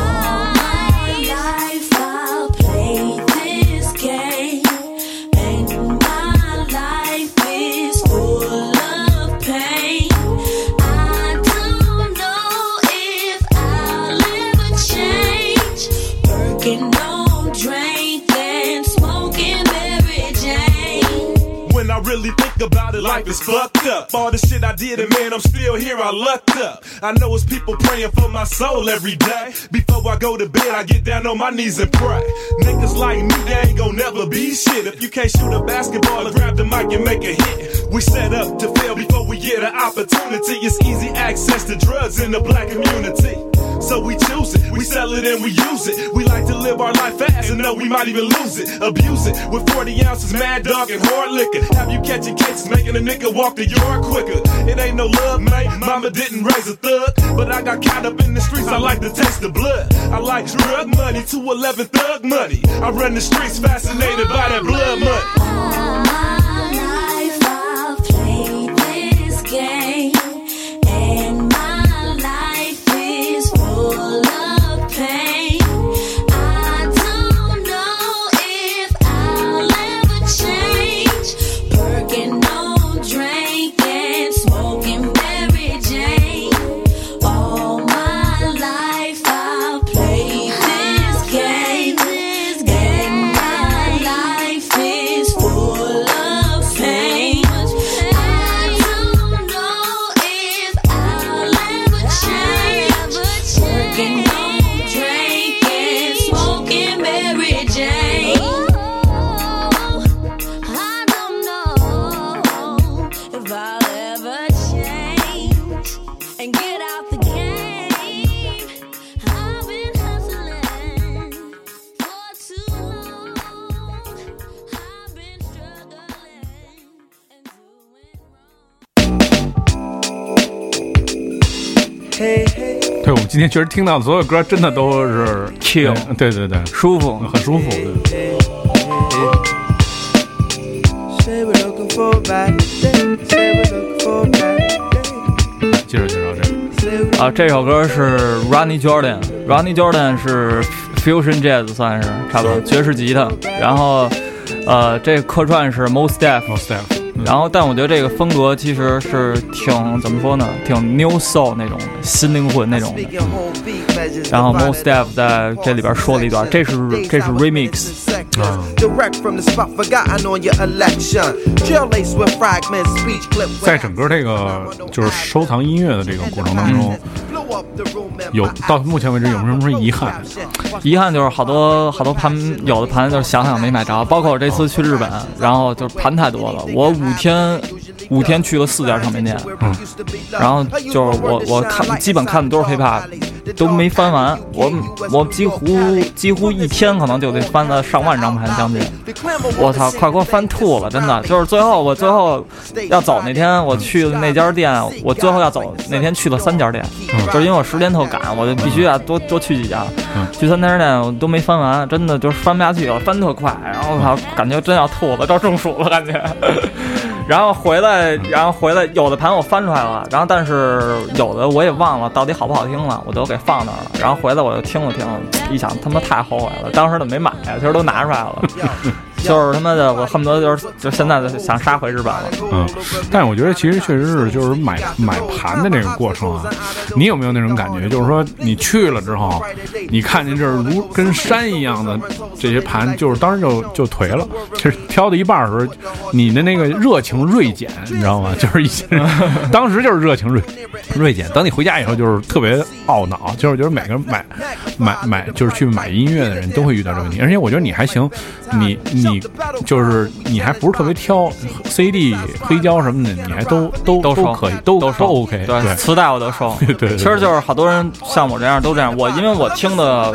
I really think about it, life is fucked up. All the shit I did, and man, I'm still here, I lucked up. I know it's people praying for my soul every day. Before I go to bed, I get down on my knees and pray. Niggas like me, they ain't gon' never be shit. If you can't shoot a basketball or grab the mic and make a hit, we set up to fail before we get an opportunity. It's easy access to drugs in the black community. So we choose it. We sell it and we use it. We like to live our life fast and know we might even lose it. Abuse it with 40 ounces, mad dog, and hard liquor. Have you catching cases, making a nigga walk the yard quicker. It ain't no love, mate. Mama didn't raise a thug, but I got caught up in the streets. I like to taste the blood. I like drug money, 211 thug money. I run the streets fascinated by that blood money. 今天确实听到的所有歌，真的都是 Kill 对对对，舒服。很舒服。对.接着介绍这个。啊，这首歌是 Ronnie Jordan，Ronnie Jordan 是 fusion jazz 算是差不多爵士吉他，然后呃，这个客串是 Mos Def，Most Def，然后，但我觉得这个风格其实是挺怎么说呢，挺 new soul 那种新灵魂那种的。然后 m o s t e f 在这里边说了一段，这是这是 remix。Direct from the spot, forgotten on your election. With fragments, speech clip. 在整个这个就是收藏音乐的这个过程当中有到目前为止有没有什么遗憾？遗憾就是好多好多盘，有的盘就是想想没买着，包括我这次去日本，然后就是盘太多了，我五天五天去了四家唱片店，然后就是我我看基本看的都是 hiphop，都没翻完，我我几乎几乎一天可能就得翻了上万张盘将近，我操，快给我翻吐了，真的，就是最后我最后要走那天我去的那家店，我最后要走那天去了三家店，就是因为我时间特赶，我就必须要多多去几家，去三家店我都没翻完，真的就是翻不下去了，翻特快，然后我操，感觉真要吐了，到中暑了感觉。然后回来，然后回来，有的盘我翻出来了，然后但是有的我也忘了到底好不好听了，我都给放那儿了。然后回来我又听了听，一想他妈太后悔了，当时怎么没买呀？其实都拿出来了，就是他妈的，我恨不得就是就现在就想杀回日本了。嗯，但是我觉得其实确实是就是买买盘的这个过程啊，你有没有那种感觉？就是说你去了之后，你看见这儿如跟山一样的这些盘，就是当时就就颓了。其实挑到一半的时候，你的那个热情锐减，你知道吗？就是一些当时就是热情锐锐减。等你回家以后，就是特别懊恼。就是我觉得每个人买买买就是去买音乐的人都会遇到这个问题，而且我觉得你还行，你你就是你还不是特别挑 CD、黑胶什么的，你还都都都都可以，都都收 OK，对，磁带我都收。对对对其实就是好多人像我这样都这样。我因为我听的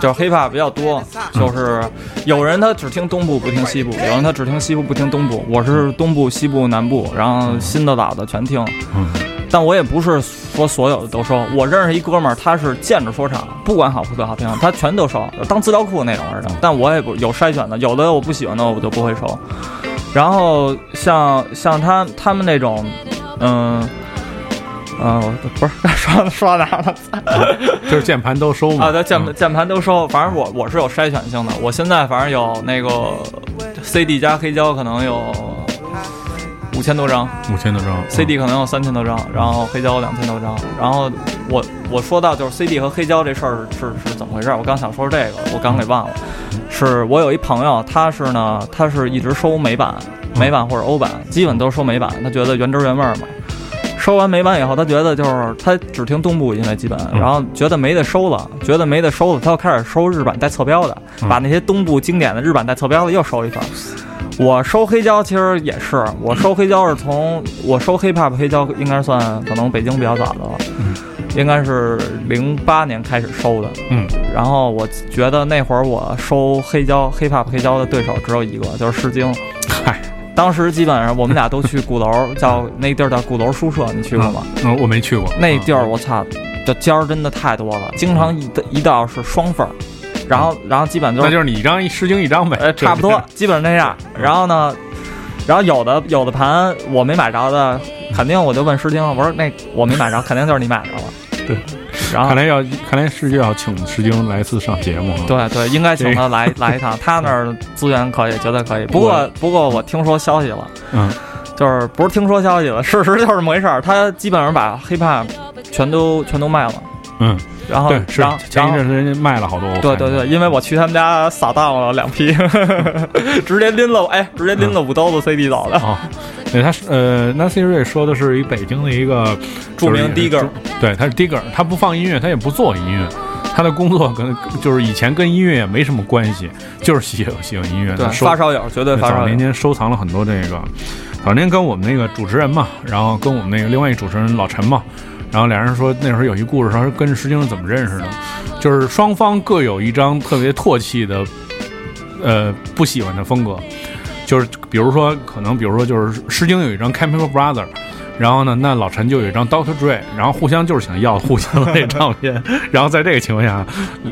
就是 hiphop 比较多，就是有人他只听东部不听西部，有人他只听西部不听东部。我是东部、西部、南部，然后新的老的全听。嗯但我也不是说所有的都收。我认识一哥们儿，他是见着说唱，不管好不好听，他全都收，当资料库那种似的。但我也不有筛选的，有的我不喜欢的我就不会收。然后像像他他们那种，嗯。嗯、我不是 说说哪儿了？就是键盘都收嘛。啊，对，键嗯键盘都收，反正我我是有筛选性的。我现在反正有那个 CD 加黑胶，可能有五千多张五千多张，CD 可能有三千多张，然后黑胶两千多张。然后我我说到就是 CD 和黑胶这事儿是是怎么回事儿？我刚想说这个，我刚给忘了。是我有一朋友，他是呢，他是一直收美版、美版或者欧版，基本都是收美版，他觉得原汁原味儿嘛。收完美版以后，他觉得就是他只听东部音乐基本，然后觉得没得收了，觉得没得收了，他又开始收日版带侧标的，把那些东部经典的日版带侧标的又收一份儿。我收黑胶其实也是，我收黑胶是从我收 hiphop 黑胶应该算可能北京比较早的了。应该是零八年开始收的。嗯，然后我觉得那会儿我收黑胶 hip hop 黑胶的对手只有一个，就是诗经。嗨，当时基本上我们俩都去鼓楼，叫那地儿叫鼓楼书社，你去过吗？嗯，我没去过。那地儿我操，这尖儿真的太多了，经常一一道是双份儿，然后然后基本就是那就是你一张一诗经一张呗，呃差不多，基本上那样。然后呢，然后有的有的盘我没买着的，肯定我就问诗经，我说那我没买着，肯定就是你买着了。对，然后看来要看来世界要请诗经来一次上节目啊。对对，应该请他来 来一趟，他那儿资源可以，绝对可以。不过不过我听说消息了，嗯，就是不是听说消息了，事实就是这么回事儿。他基本上把 hiphop 全都全都卖了，嗯，然后对，是然后前一阵时间卖了好多。对对对，因为我去他们家撒荡了两批，直接拎了哎，直接拎了五兜子 CD 走的。哦，对，他是呃，Nancy Ray 说的是一北京的一个著名就是 digger 对，他是 digger，他不放音乐，他也不做音乐，他的工作跟就是以前跟音乐也没什么关系，就是喜喜欢音乐，对发烧友绝对发烧友。早年间收藏了很多这个，早年跟我们那个主持人嘛，然后跟我们那个另外一主持人老陈嘛，然后俩人说那时候有一故事，说跟石晶是怎么认识的，就是双方各有一张特别唾弃的，呃，不喜欢的风格，就是比如说可能比如说就是石晶有一张 Chemical Brother。然后呢，那老陈就有一张 Doctor Dre，然后互相就是想要互相的那唱片，然后在这个情况下，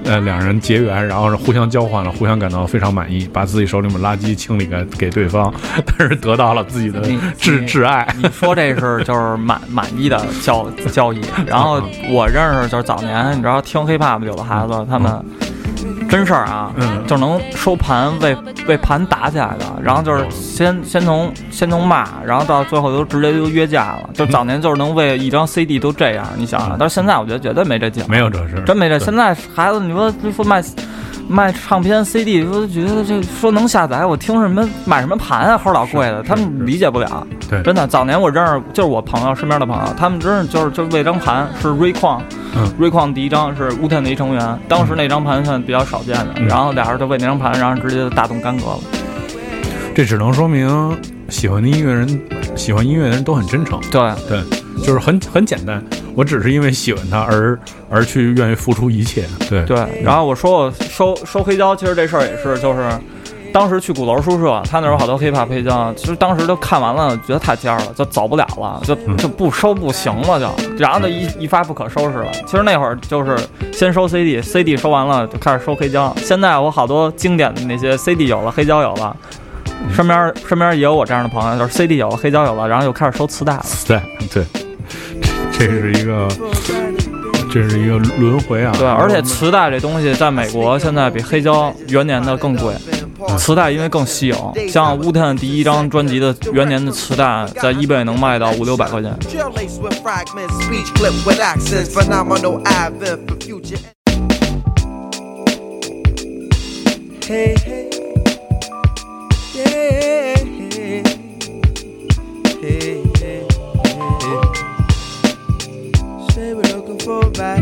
呃，两人结缘，然后是互相交换了，互相感到非常满意，把自己手里面垃圾清理给给对方，但是得到了自己的你挚挚爱。你说这是就是满满意的交交易，然后我认识就是早年你知道听 hiphop 有的孩子他们真事儿啊，嗯就能收盘为为盘打起来的，然后就是先先从先从骂，然后到最后都直接就约架了，就早年就是能为一张 CD 都这样，你想想，但是现在我觉得绝对没这劲，没有这事，真没这。现在孩子，你说说卖卖唱片 CD，说觉得这说能下载，我听什么买什么盘啊，齁老贵的，他们理解不了。对真的，早年我认识就是我朋友身边的朋友，他们真是就是就为张盘是锐矿，嗯锐矿第一张是乌天的一成员，当时那张盘算比较少见的，嗯然后俩人就为那张盘，然后直接就大动干戈了。这只能说明喜欢的音乐人，喜欢音乐的人都很真诚。对，对，就是很很简单，我只是因为喜欢他而而去愿意付出一切。对对，然后我说我收收黑胶，其实这事儿也是，就是当时去鼓楼书社，他那儿有好多 hiphop 黑胶，其实当时都看完了，觉得太尖儿了，就走不了了，就就不收不行了就，然后就一一发不可收拾了。其实那会儿就是先收 CD，CD 收完了就开始收黑胶。现在我好多经典的那些 CD 有了，黑胶有了。身边身边也有我这样的朋友，就是 CD 有了，黑胶有了，然后又开始收磁带了。磁带对，这是一个这是一个轮回啊。对，而且磁带这东西在美国现在比黑胶元年的更贵，磁带因为更稀有。像乌天第一张专辑的元年的磁带，在 eBay 能卖到五六百块钱。For a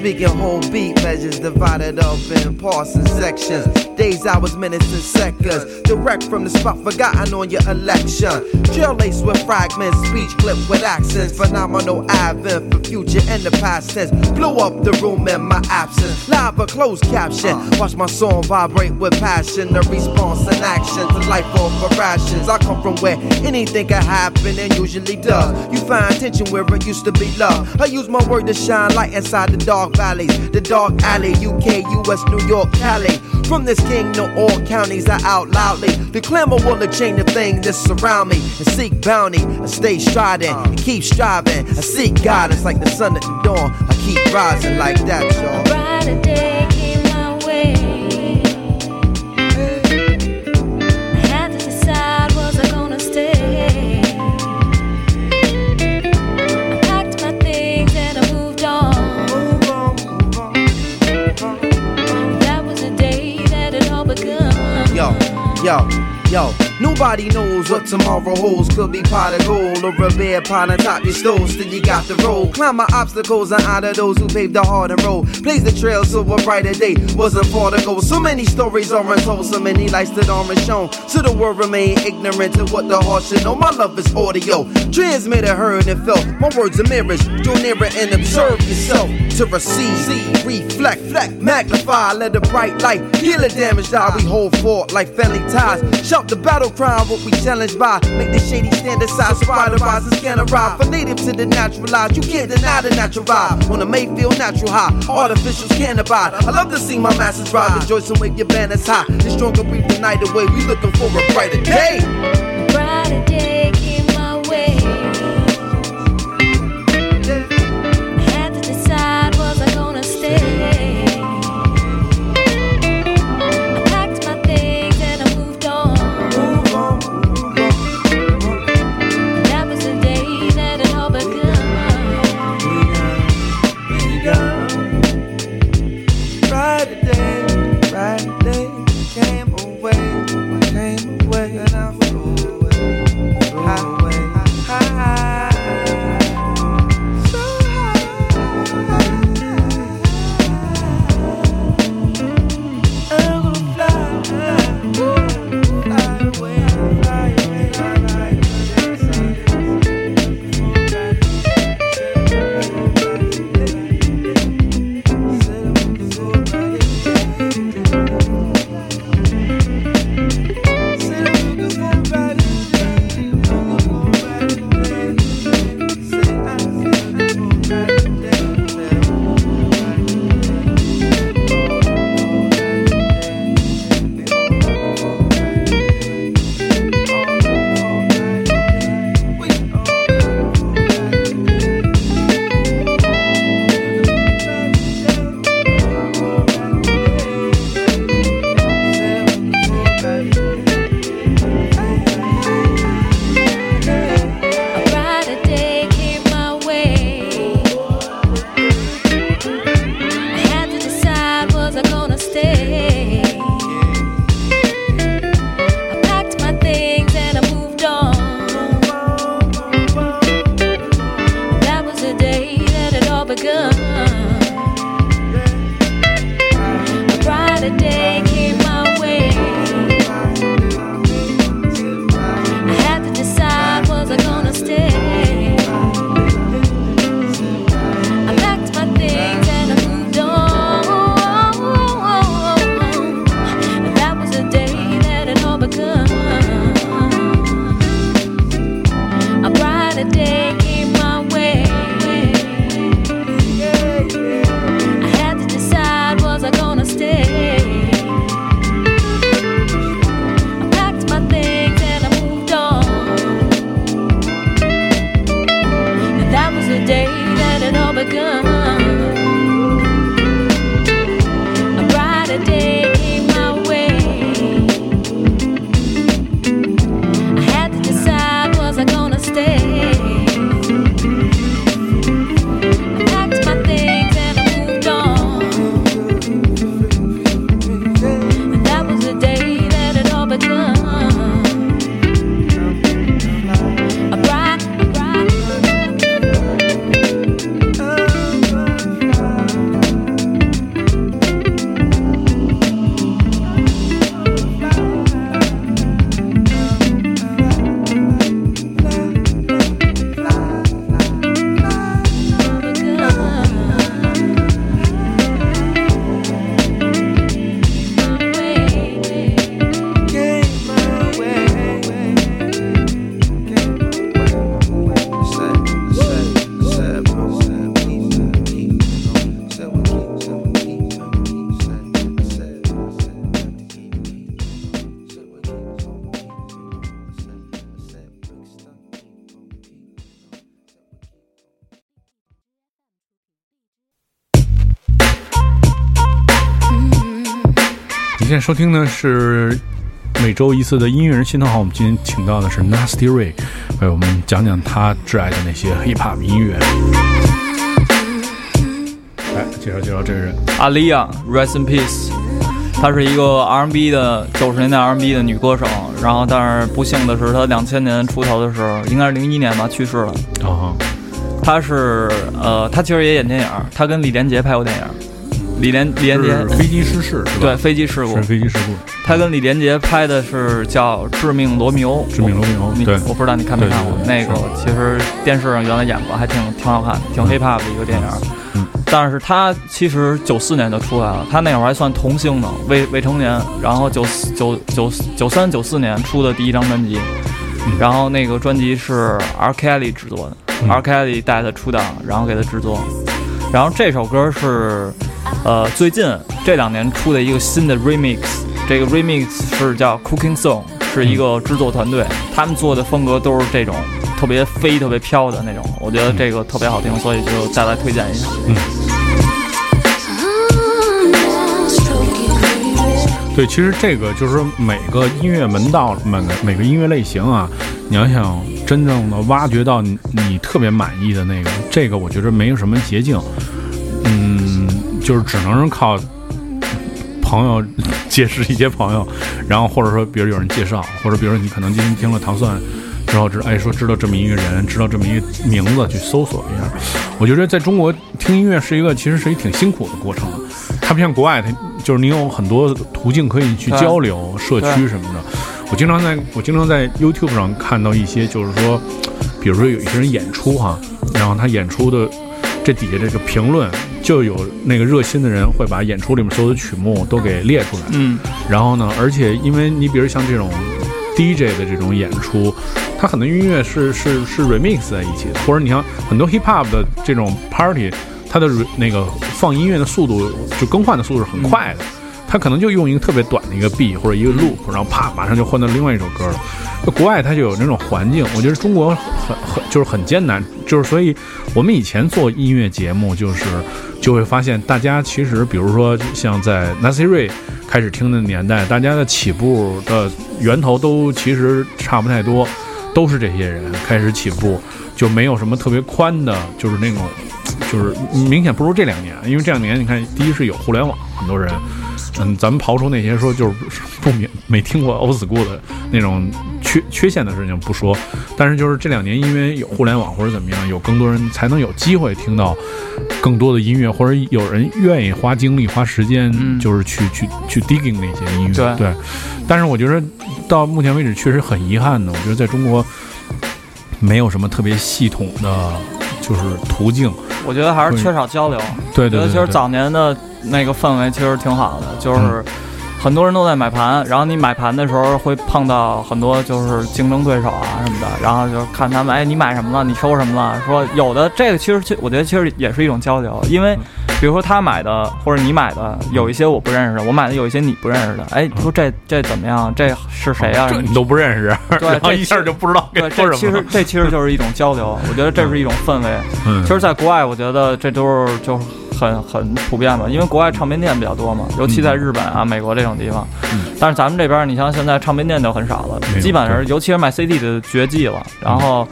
I speak in whole beat measures divided up in parts and sections. Days, hours, minutes, and seconds. Direct from the spot forgotten on your election. Drill lace with fragments, speech clip with accents. Phenomenal advent for future and the past tense. Blow up the room in my absence. Live or closed caption. Watch my song vibrate with passion. The response and action to life over rations. I come from where anything can happen and usually does. You find tension where it used to be love. I use my word to shine light inside the dark valleys. The dark alley, UK, US, New York, Cali. From this king to all counties, I out loudly. The clamor will change the things that surround me. And seek bounty, I stay striding, I keep striving. I seek guidance like the sun at the dawn. I keep rising like that, y'all. brighter day Yo, yo. Nobody knows what tomorrow holds. Could be pot of gold or a bear pond on top your stove. Still you got the road. Climb my obstacles and honor those who paved the hard and road. Blaze the trail so a brighter day wasn't far to go. So many stories are untold, so many lights that aren't shown. So the world remain ignorant to what the heart should know. My love is audio. Transmitted, heard, and felt. My words are mirrors. Draw nearer and observe yourself to receive, see, reflect, magnify, let the bright light heal the damage die. We hold fort like family ties. Shout the battle cry, what we challenged by. Make the shady stand aside, spider rise and scan arrive. For native to the naturalized, you can't deny the natural vibe. On a Mayfield natural high, artificials can't abide. I love to see my masses rejoice and wave your banners high. The stronger breathe the night away. We looking for a brighter day. 在收听的是每周一次的音乐人心头好，我们今天请到的是 Nasty Ray，为我们讲讲他挚爱的那些 hip hop 音乐。来介绍介绍这个人，阿丽亚，Rest in Peace。她是一个 R&B 的九十年代 R&B 的女歌手，然后但是不幸的是她两千年出头的时候，应该是零一年吧去世了。啊，她是呃，她其实也演电影，她跟李连杰拍过电影。李连李连杰飞机失事是吧？对，飞机事故是，飞机事故。他跟李连杰拍的是叫《致命罗密欧》。致命罗密欧你对我不知道你看没看过那个，其实电视上原来演过，还挺挺好看，挺 hip hop 的一个电影。嗯但是他其实九四年就出来了，他那会儿还算童星呢，未未成年。然后九四九九九三九四年出的第一张专辑，嗯然后那个专辑是 R. Kelly 制作的、嗯 r. Kelly 带他出道，然后给他制作。然后这首歌是，呃，最近这两年出的一个新的 remix，这个 remix 是叫 Cooking Song，是一个制作团队，他们做的风格都是这种特别飞、特别飘的那种，我觉得这个特别好听，所以就再来推荐一下。嗯。对，其实这个就是说每个音乐门道，每个每个音乐类型啊，你要想真正的挖掘到你你特别满意的那个，这个我觉得没有什么捷径，嗯，就是只能是靠朋友结识一些朋友，然后或者说比如有人介绍，或者比如说你可能今天听了糖蒜。之后知哎说知道这么一个人，知道这么一个名字，去搜索一下。我觉得在中国听音乐是一个其实是一挺辛苦的过程，它不像国外，它就是你有很多途径可以去交流，社区什么的。我经常在我经常在 YouTube 上看到一些，就是说，比如说有一些人演出哈，然后他演出的这底下这个评论，就有那个热心的人会把演出里面所有的曲目都给列出来。嗯，然后呢，而且因为你比如像这种 DJ 的这种演出，它很多音乐是是是 remix 在一起的，或者你像很多 hip hop 的这种 party，它的那个放音乐的速度就更换的速度是很快的。他可能就用一个特别短的一个 B 或者一个 loop，然后啪，马上就换到另外一首歌了。那国外它就有那种环境，我觉得中国很很就是很艰难，就是所以我们以前做音乐节目，就是就会发现大家其实，比如说像在 Nasir 开始听的年代，大家的起步的源头都其实差不太多，都是这些人开始起步，就没有什么特别宽的，就是那种，就是明显不如这两年，因为这两年你看，第一是有互联网，很多人。嗯，咱们刨出那些说就是不明没听过 old school 的那种缺缺陷的事情不说，但是就是这两年因为有互联网或者怎么样，有更多人才能有机会听到更多的音乐，或者有人愿意花精力花时间，嗯就是去去去 digging 那些音乐。对对，但是我觉得到目前为止确实很遗憾的，我觉得在中国没有什么特别系统的就是途径。我觉得还是缺少交流。对对对对，我觉得其实早年的那个氛围其实挺好的，就是很多人都在买盘，然后你买盘的时候会碰到很多就是竞争对手啊什么的，然后就看他们，哎，你买什么了？你收什么了？说有的这个其实其我觉得其实也是一种交流，因为比如说他买的或者你买的有一些我不认识的，我买的有一些你不认识的，哎，你说这这怎么样？这是谁呀、这你都不认识，对然后这一下就不知道说这其什么其。实这其实就是一种交流，我觉得这是一种氛围。嗯其实，在国外，我觉得这都是就是很很普遍吧，因为国外唱片店比较多嘛，尤其在日本啊、美国这种地方。嗯但是咱们这边，你像现在唱片店就很少了基本上尤其是卖 CD 的绝迹了。然后，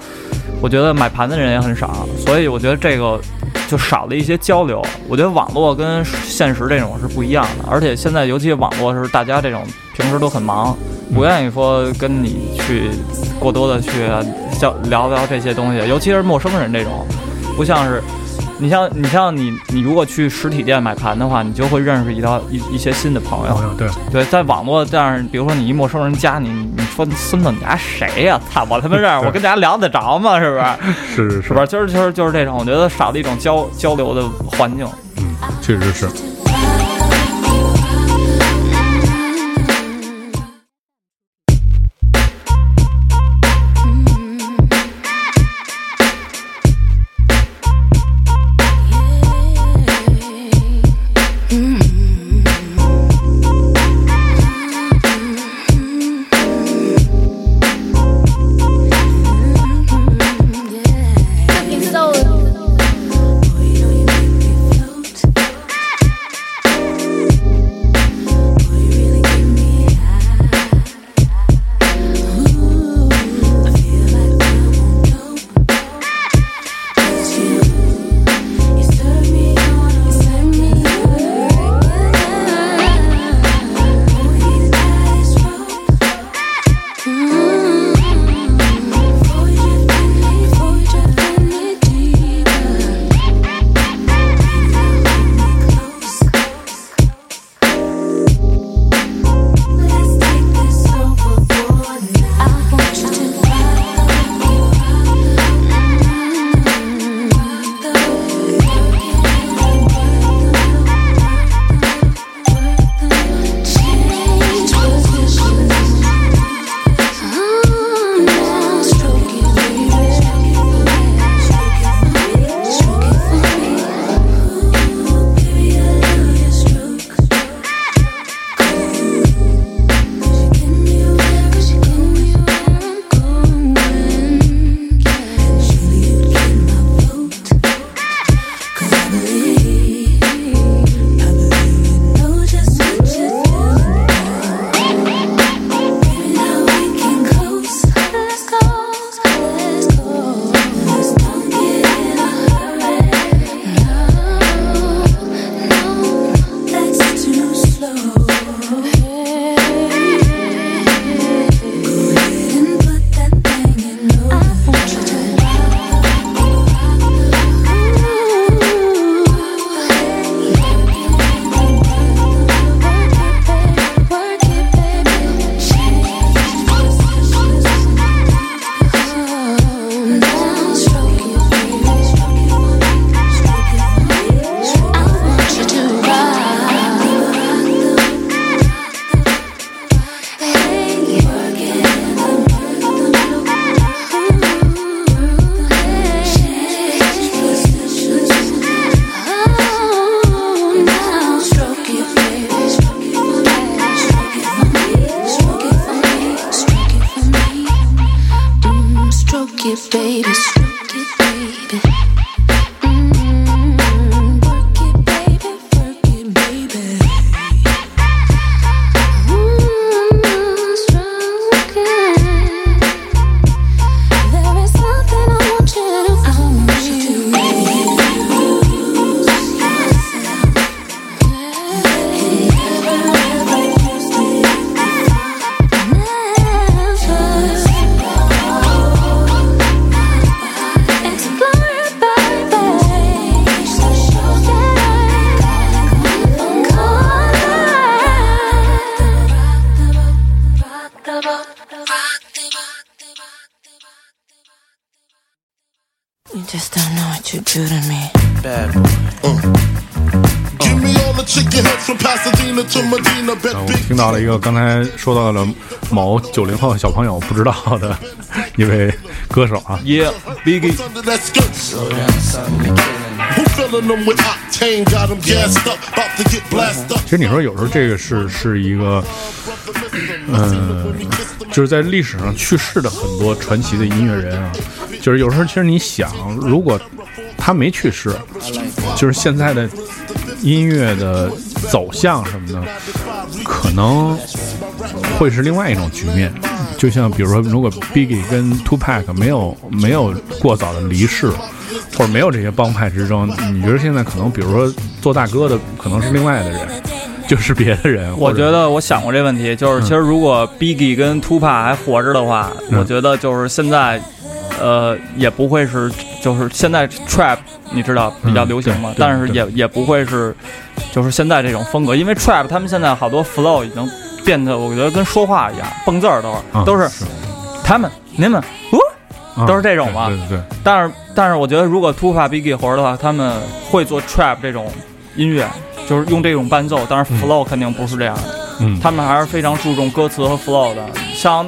我觉得买盘的人也很少，所以我觉得这个就少了一些交流。我觉得网络跟现实这种是不一样的，而且现在尤其网络是大家这种平时都很忙，不愿意说跟你去过多的去交聊聊这些东西，尤其是陌生人这种，不像是。你像你像你你如果去实体店买盘的话，你就会认识一道一一些新的朋友。朋友对，对，在网络这样，比如说你一陌生人加你，你你说孙子你家谁呀、操，我他妈认识，我跟大家聊得着吗？是不是？是是是不是？就是就是就是这种，我觉得少了一种交交流的环境。嗯，确实是。to do to me. Bad。嗯，我听到了一个刚才说到了某九零后小朋友不知道的 一位歌手啊，也 big。其实你说有时候这个是是一个嗯，就是在历史上去世的很多传奇的音乐人啊，就是有时候其实你想如果。他没去世，就是现在的音乐的走向什么的，可能会是另外一种局面。就像比如说，如果 Biggie 跟 Tupac 没有没有过早的离世，或者没有这些帮派之争，你觉得现在可能，比如说做大哥的可能是另外的人，就是别的人。我觉得我想过这问题，就是其实如果 Biggie 跟 Tupac 还活着的话，嗯我觉得就是现在，呃，也不会是就是现在 trap 你知道比较流行嘛但是也也不会是就是现在这种风格，因为 trap 他们现在好多 flow 已经变得我觉得跟说话一样，蹦字儿都是、啊都是他们您们呜，啊都是这种嘛。对对对，但是但是我觉得如果 Tupac Biggie 活着的话，他们会做 trap 这种音乐，就是用这种伴奏，但是 flow 肯定不是这样的。嗯，他们还是非常注重歌词和 flow 的。像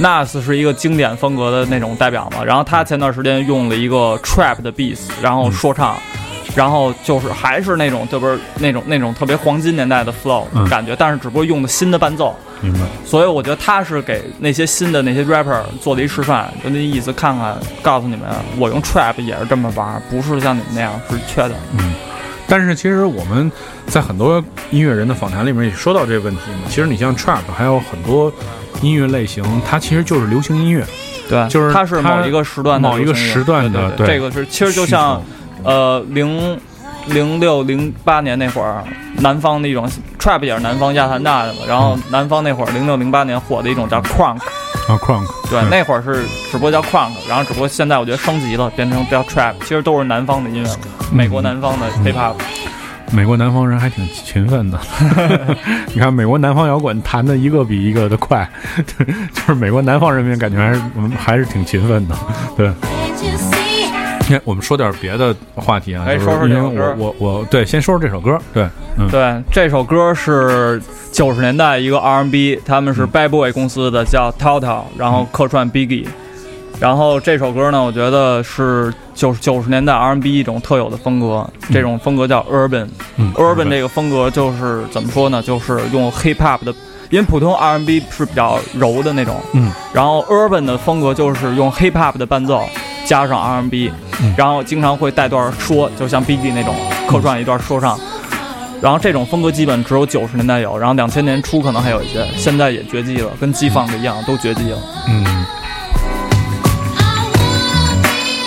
Nas，Nas 是一个经典风格的那种代表嘛。然后他前段时间用了一个 trap 的 beats，然后说唱，然后就是还是那种就是那种那种特别黄金年代的 flow 嗯感觉，但是只不过用的新的伴奏。明白。所以我觉得他是给那些新的那些 rapper 做了一示范，就那意思，看看，告诉你们，我用 trap 也是这么玩，不是像你们那样是缺的。但是其实我们在很多音乐人的访谈里面也说到这个问题嘛。其实你像 trap，还有很多音乐类型，它其实就是流行音乐，对，就是它是某一个时段的某一个时段的对对对这个是其实就像呃零零六零八年那会儿，南方的一种 trap 也是南方亚特兰大的嘛，然后南方那会儿零六零八年火的一种叫 crunk，啊 crunk，对，那会儿是只不过叫 crunk，然后只不过现在我觉得升级了，变成叫 trap，其实都是南方的音乐，美国南方的 hip hop。美国南方人还挺勤奋的，你看美国南方摇滚弹的一个比一个的快，就是美国南方人民感觉还是还是挺勤奋的，对。你看，我们说点别的话题啊，哎就是说说这首因为我我我对，先说说这首歌，对，嗯，对，这首歌是九十年代一个 R&B，他们是 Bad Boy 公司的，叫 Toto，然后客串 Biggie。然后这首歌呢，我觉得是九九十年代 R&B 一种特有的风格，这种风格叫 Urban。嗯 Urban 这个风格就是怎么说呢？就是用 Hip Hop 的，因为普通 R&B 是比较柔的那种，嗯，然后 Urban 的风格就是用 Hip Hop 的伴奏加上 R&B，、嗯然后经常会带段说，就像 Biggie 那种客串一段说唱。然后这种风格基本只有九十年代有，然后两千年初可能还有一些，现在也绝迹了，跟 G Funk 一样都绝迹了。嗯，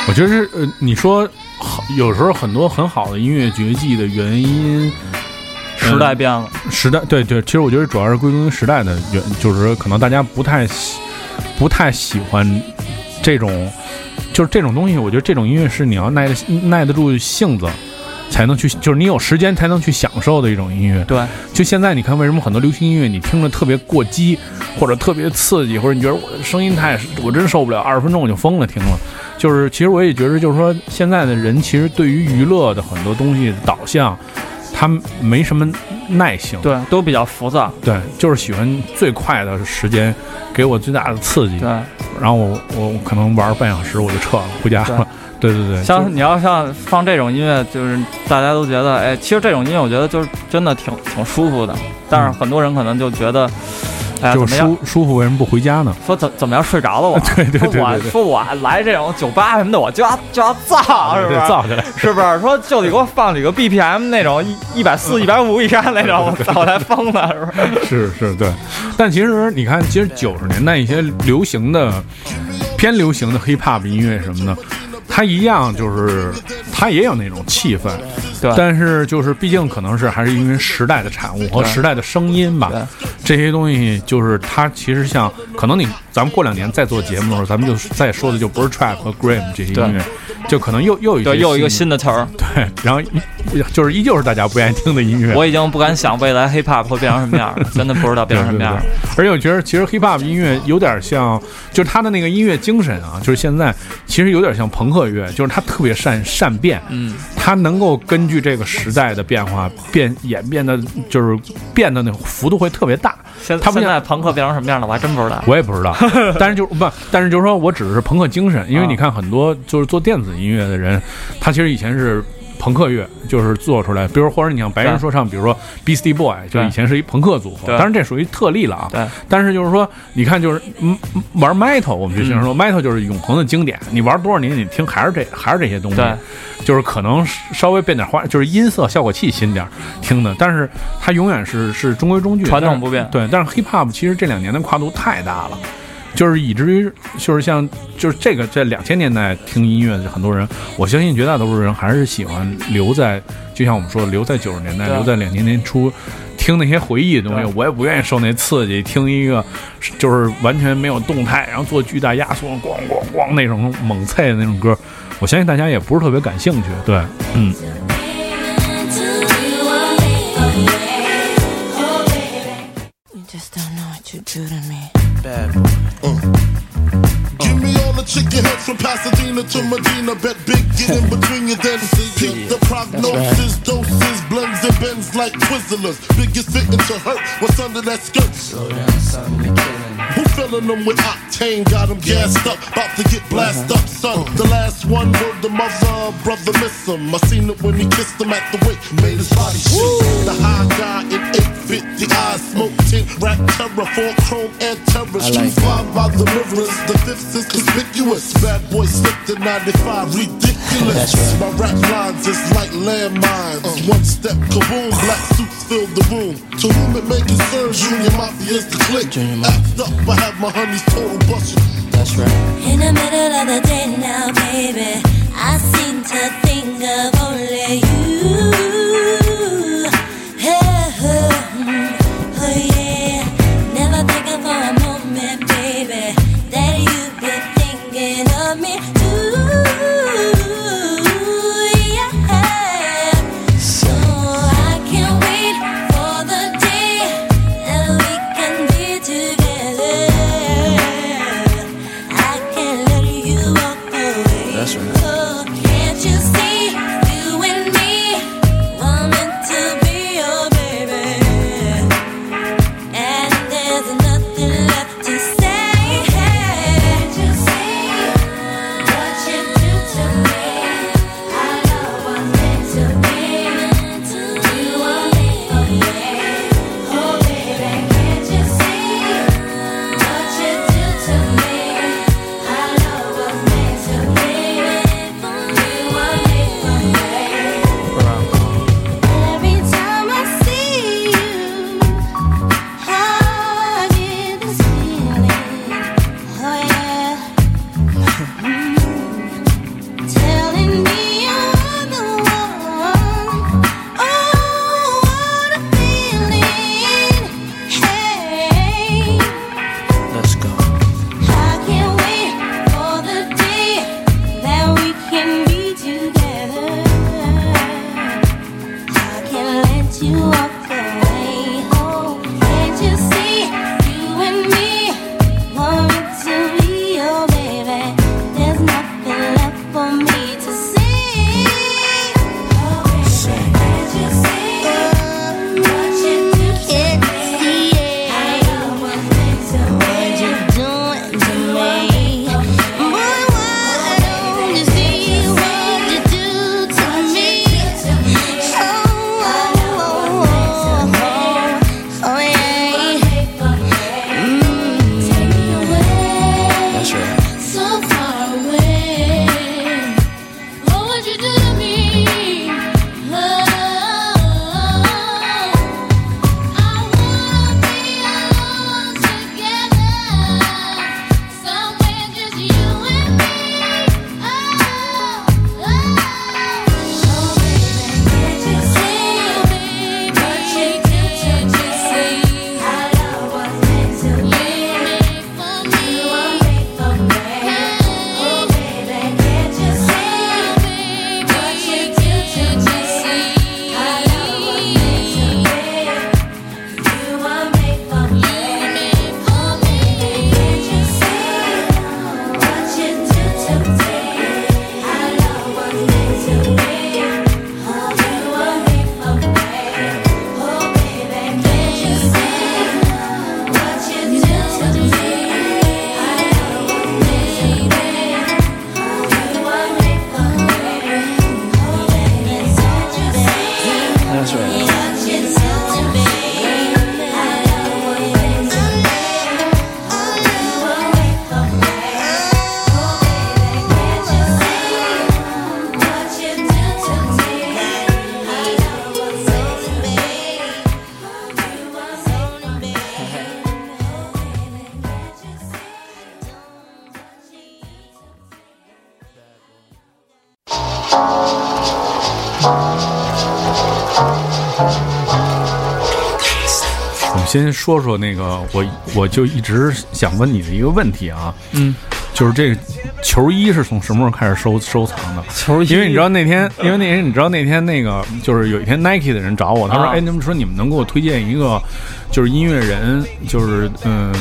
我觉得是呃，你说好，有时候很多很好的音乐绝迹的原因，时代变了，时代对对，其实我觉得主要是归功于时代的原，就是可能大家不太喜不太喜欢这种，就是这种东西。我觉得这种音乐是你要耐得耐得住性子。才能去，就是你有时间才能去享受的一种音乐。对，就现在你看，为什么很多流行音乐你听着特别过激，或者特别刺激，或者你觉得我的声音太，我真受不了，二十分钟我就疯了，听了。就是其实我也觉得，就是说现在的人其实对于娱乐的很多东西导向，他没什么耐性。对，都比较浮躁。对，就是喜欢最快的时间，给我最大的刺激。对，然后我我可能玩半小时我就撤了，回家了。对 对对，像你要像放这种音乐，就是大家都觉得，哎，其实这种音乐我觉得就是真的挺挺舒服的。但是很多人可能就觉得，哎，就是舒？舒服，为什么不回家呢？说怎怎么样睡着了我？对对对对说我说我来这种酒吧什么的，我就要就要造，是不是？造起来。是不是？说就得给我放几个 BPM 那种一一百四、一百五以上那种，我才疯了，是不是？是是，对。但其实你看，其实九十年代一些流行的、偏流行的 hip hop 音乐什么的，它一样就是它也有那种气氛，对但是就是毕竟可能是还是因为时代的产物和时代的声音吧对，这些东西就是它其实像可能你咱们过两年再做节目的时候，咱们就再说的就不是 trap 和 grime 这些音乐，就可能又又一些对，又一个新新的词儿，对，然后就是依旧是大家不愿意听的音乐。我已经不敢想未来 hip hop 会变成什么样了，真的不知道变成什么样了。而且我觉得，其实 hip hop 音乐有点像，就是它的那个音乐精神啊，就是现在其实有点像朋克乐，就是它特别善善变，嗯，它能够根据这个时代的变化变演变的，就是变的那个幅度会特别大。现他们现在朋克变成什么样了，我还真不知道。我也不知道，但是就不，但是就是说我指的是朋克精神，因为啊你看很多就是做电子音乐的人，他其实以前是朋克乐，就是做出来，比如或者你像白人说唱，比如说 Beastie Boy，就以前是一朋克组合，对当然这属于特例了啊。对，但是就是说，你看就是玩 metal，我们就经常说 metal 就是永恒的经典，你玩多少年，你听还是这还是这些东西。对，就是可能稍微变点花，就是音色效果器新点儿听的，但是它永远是是中规中矩，传统不变对，但是 hip hop 其实这两年的跨度太大了。就是以至于，就是像，就是这个在两千年代听音乐的很多人，我相信绝大多数人还是喜欢留在，就像我们说，留在九十年代，留在两千年初，听那些回忆的东西。我也不愿意受那刺激，听一个就是完全没有动态，然后做巨大压缩，咣咣咣那种猛脆的那种歌，我相信大家也不是特别感兴趣。对，嗯。You just don't know what you do to me. Give me all the chicken heads from Pasadena to Medina. Bet big, get in between your then see The prognosis, doses, blends and bends like Twizzlers. Biggest fitting to hurt what's under that skirt. Who filling them with octane? Got them gassed up, about to get blasted uh-huh. up, son. The last one word the mother, brother miss him. I seen it when he kissed him at the wake, made his body shake. The high guy in 850 eyes, smoke tint, rap terror, four chrome and terror. Street five by the mirrors, the fifth is conspicuous. Bad boy slipped in 95, ridiculous. My rap lines is like landmines. Uh. One step, kaboom, black suits fill the room. To whom it may concern, Junior Mafia's the click. Act up, I have my honeys total busted. That's right. In the middle of the day now, baby, I seem to think of only you. 先说说那个，我我就一直想问你的一个问题啊，嗯，就是这个球衣是从什么时候开始收收藏的？球衣因为你知道那天，因为那天你知道那天那个就是有一天 Nike 的人找我，他说：“啊。哎，你们说你们能给我推荐一个就是音乐人，就是嗯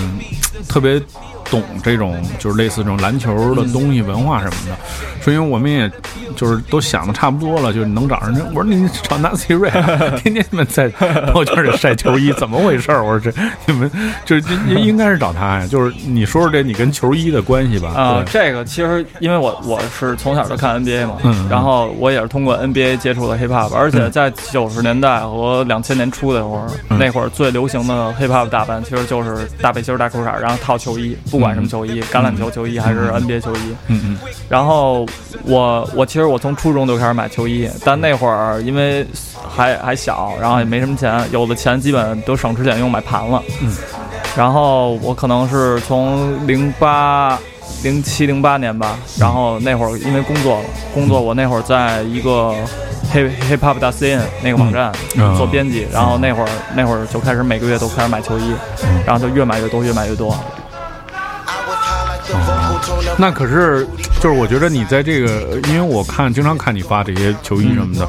特别懂这种就是类似这种篮球的东西、文化什么的。说因为我们也就是都想的差不多了，就是能找人。我说你找 Nancy Ray，天天你们在朋友圈里晒球衣，怎么回事？我说这你们就是这应该是找他呀。就是你说说这你跟球衣的关系吧？啊、对这个其实因为我我是从小就看 NBA 嘛，嗯然后我也是通过 NBA 接触的 hip hop，而且在九十年代和两千年初的时候，嗯那会儿最流行的 hip hop 打扮其实就是大背心儿、大裤衩儿，然后套球衣，不管什么球衣，橄榄球球衣还是 NBA 球衣。嗯嗯然后我我其实我从初中就开始买球衣，但那会儿因为还还小，然后也没什么钱，有的钱基本都省吃俭用买盘了。嗯。然后我可能是从零八、零七、零八年吧，然后那会儿因为工作了，工作我那会儿在一个 hip hip hop 大 CN 那个网站嗯做编辑，然后那会儿那会儿就开始每个月都开始买球衣，然后就越买越多，越买越多。那可是，就是我觉得你在这个，因为我看经常看你发这些球衣什么的，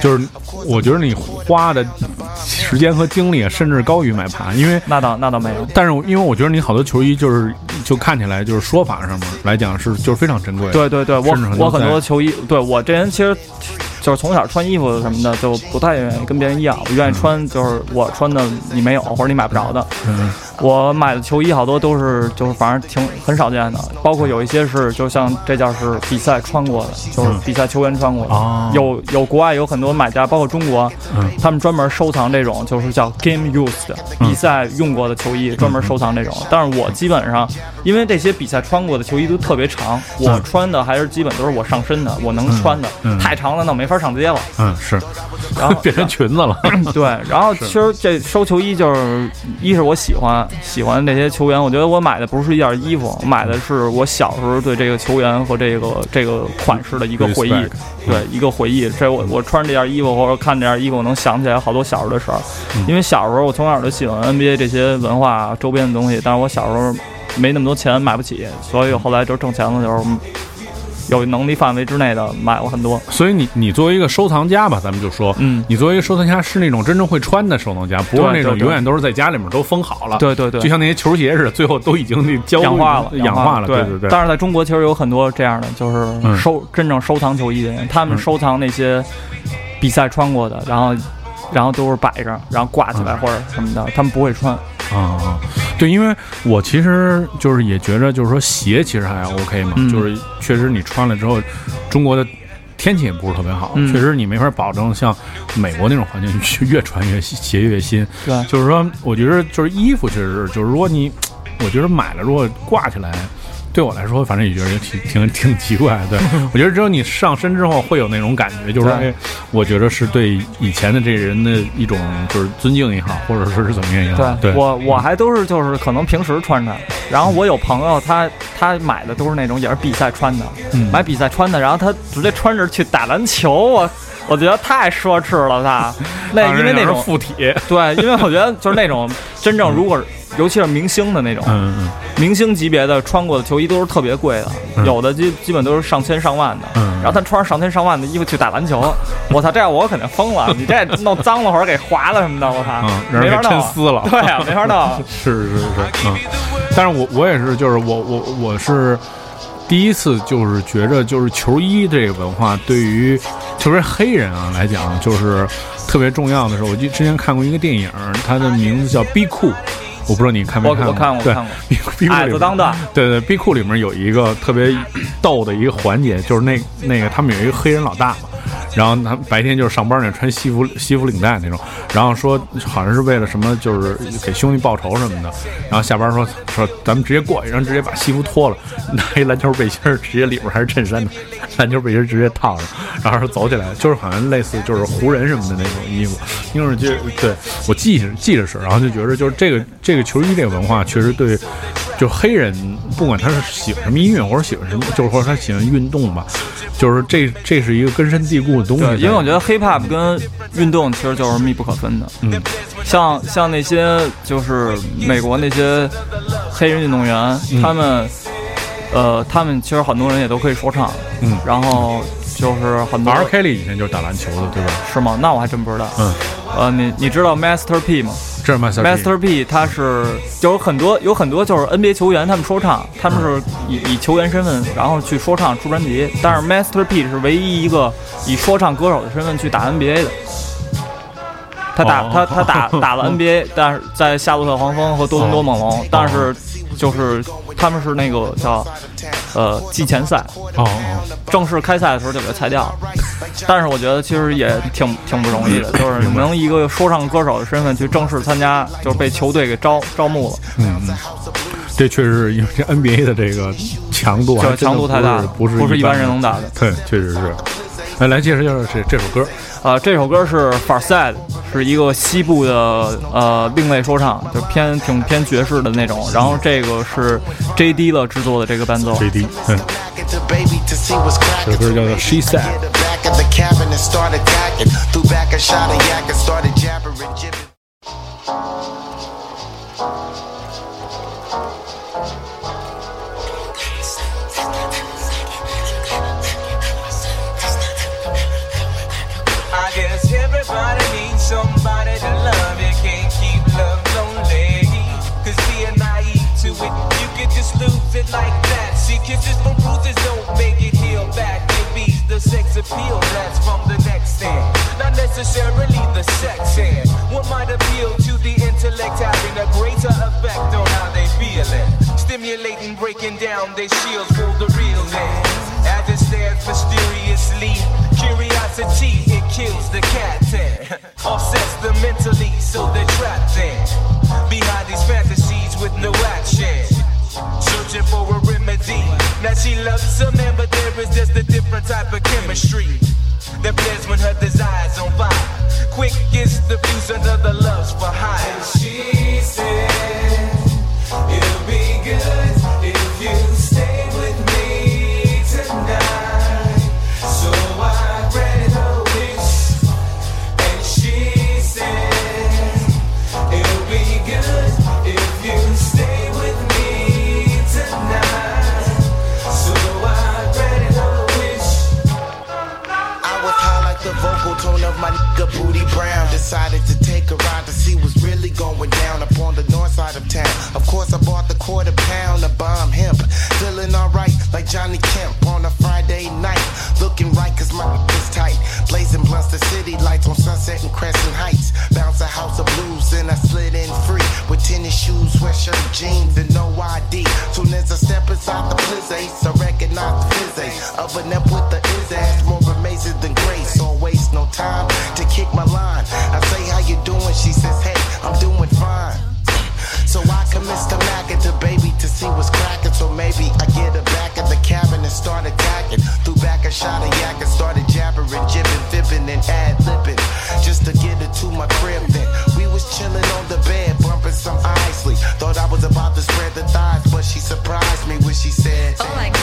就是我觉得你花的时间和精力啊，甚至高于买盘，因为那倒那倒没有。但是因为我觉得你好多球衣就是就看起来就是说法上面来讲是就是非常珍贵的，对对对，我我很多球衣，对我这人其实就是从小穿衣服什么的就不太愿意跟别人一样，我愿意穿就是我穿的你没有或者你买不着的。嗯我买的球衣好多都是就是反正挺很少见的，包括有一些是就像这件是比赛穿过的，就是比赛球员穿过的。哦。有有国外有很多买家，包括中国，嗯。他们专门收藏这种就是叫 game used 比赛用过的球衣，专门收藏这种。但是我基本上因为这些比赛穿过的球衣都特别长，我嗯。穿的还是基本都是我上身的，我能穿的。嗯。太长了，那我没法上街了。嗯是，然后 变成裙子了，对，然后其实这收球衣就是，一是我喜欢喜欢这些球员，我觉得我买的不是一件衣服，我买的是我小时候对这个球员和这个这个款式的一个回忆。对一个回忆。这我我穿这件衣服或者看这件衣服，我能想起来好多小时候的事儿，因为小时候我从小就喜欢 NBA 这些文化周边的东西，但是我小时候没那么多钱买不起，所以后来就挣钱了，就是有能力范围之内的买过很多。所以你你作为一个收藏家吧，咱们就说，嗯。你作为一个收藏家是那种真正会穿的收藏家，不是那种永远都是在家里面都封好了，对对对。就像那些球鞋似的，最后都已经那焦氧化了，氧化了，对对对。但是在中国其实有很多这样的，就是嗯。收、真正收藏球衣的人，他们嗯收藏那些比赛穿过的，然后然后都是摆着，然后挂起来嗯。或者什么的，他们不会穿。啊啊，对，因为我其实就是也觉着，就是说鞋其实还 OK 嘛，嗯就是确实你穿了之后，中国的天气也不是特别好，嗯确实你没法保证像美国那种环境，你越穿越鞋越新。对就是说，我觉得就是衣服确实是，就是如果你，我觉得买了如果挂起来。对我来说，反正也觉得挺挺挺奇怪的。对 我觉得只有你上身之后会有那种感觉，就是说我觉得是对以前的这人的一种就是尊敬也好，或者说是怎么样也好。对，我我还都是就是可能平时穿着，然后我有朋友他他买的都是那种也是比赛穿的，嗯买比赛穿的，然后他直接穿着去打篮球，我我觉得太奢侈了他。那因为那种附体，对，因为我觉得就是那种 真正如果尤其是明星的那种，嗯嗯明星级别的穿过的球衣都是特别贵的，嗯有的基基本都是上千上万的。嗯然后他穿上上千上万的衣服去打篮球，我操，这样我肯定疯了！你这弄脏了或者给划了什么的，我操，没法弄了。对啊，没法弄。是是是，嗯。但是我我也是，就是我我我是第一次就是觉着就是球衣这个文化对于特别是黑人啊来讲，就是特别重要的时候。我记得之前看过一个电影，它的名字叫《B 库》。我不知道你看没看过？我我看过，对看过。库矮里面子当的，对对，B 库里面有一个特别逗的一个环节，就是那那个他们有一个黑人老大嘛，然后他白天就是上班那穿西服西服领带那种，然后说好像是为了什么，就是给兄弟报仇什么的，然后下班说说咱们直接过去，然后直接把西服脱了，拿一篮球背心儿，直接里边还是衬衫的，篮球背心儿直接套上，然后走起来，就是好像类似就是湖人什么的那种衣服，因为就对我记着记着是，然后就觉得就是这个这个球衣这个文化确实对就黑人，不管他是喜欢什么音乐或者喜欢什么，就是或者他喜欢运动吧，就是这这是一个根深蒂固的东西。对，因为我觉得 hip hop 跟运动其实就是密不可分的。嗯，像像那些就是美国那些黑人运动员，嗯他们呃，他们其实很多人也都可以说唱，嗯然后就是很多 R Kelly 以前就是打篮球的，对吧？是吗？那我还真不知道。嗯，呃，你你知道 Master P 吗？这是 Master P Master P 他是就有很多有很多就是 NBA 球员，他们说唱，他们是以以球员身份然后去说唱出专辑，但是 Master P 是唯一一个以说唱歌手的身份去打 NBA 的。他打哦他他打打了 NBA，但是在夏洛特黄蜂和多伦多猛龙，但是就是他们是那个叫呃季前赛，哦哦，正式开赛的时候就给裁掉了。但是我觉得其实也挺挺不容易的，就是能一个说唱歌手的身份去正式参加，就是被球队给招招募了。嗯嗯，这确实是因为这 NBA 的这个强度强度太大了不是不是一般般人能打的。对，确实是。来来介绍介绍这这首歌。呃，这首歌是 Far Side，是一个西部的呃另类说唱，就偏挺偏爵士的那种。然后这个是 J D 了制作的这个伴奏。J D，嗯这首歌叫做 She Said。It like that. See, kisses from bruises don't make it heal back. It be the sex appeal that's from the next end. Not necessarily the sex end. What might appeal to the intellect having a greater effect on how they feeling. Stimulating, breaking down their shields for the real end. As it stands mysteriously, curiosity, it kills the cat and offsets them mentally, so they're trapped in. Behind these fantasies with no action. Searching for a remedy. Now she loves a man, but there is just a different type of chemistry. That plays when her desire's on fire. Quick gets the fuse the loves for hire. She said, It'll be good if you I bought the quarter pound of bomb hemp. Feeling alright like Johnny Kemp on a Friday night. Looking right cause my is tight. Blazing blunts the city lights on Sunset and Crescent Heights. Bounce a house of blues and I slid in free. With tennis shoes, sweatshirt, jeans, and no ID. Soon as I step inside the place, I recognize the fizz. Oven up with the is ass, more amazing than grace. I waste no time to kick my line. I say, How you doing? She says, Hey, Back a yak and started jabbering, jibbing, fibbing, and ad libbing. Just to get her to my crib then. We was chilling on the bed, bumping some Isley. Thought I was about to spread the thighs, but she surprised me when she said, Oh, like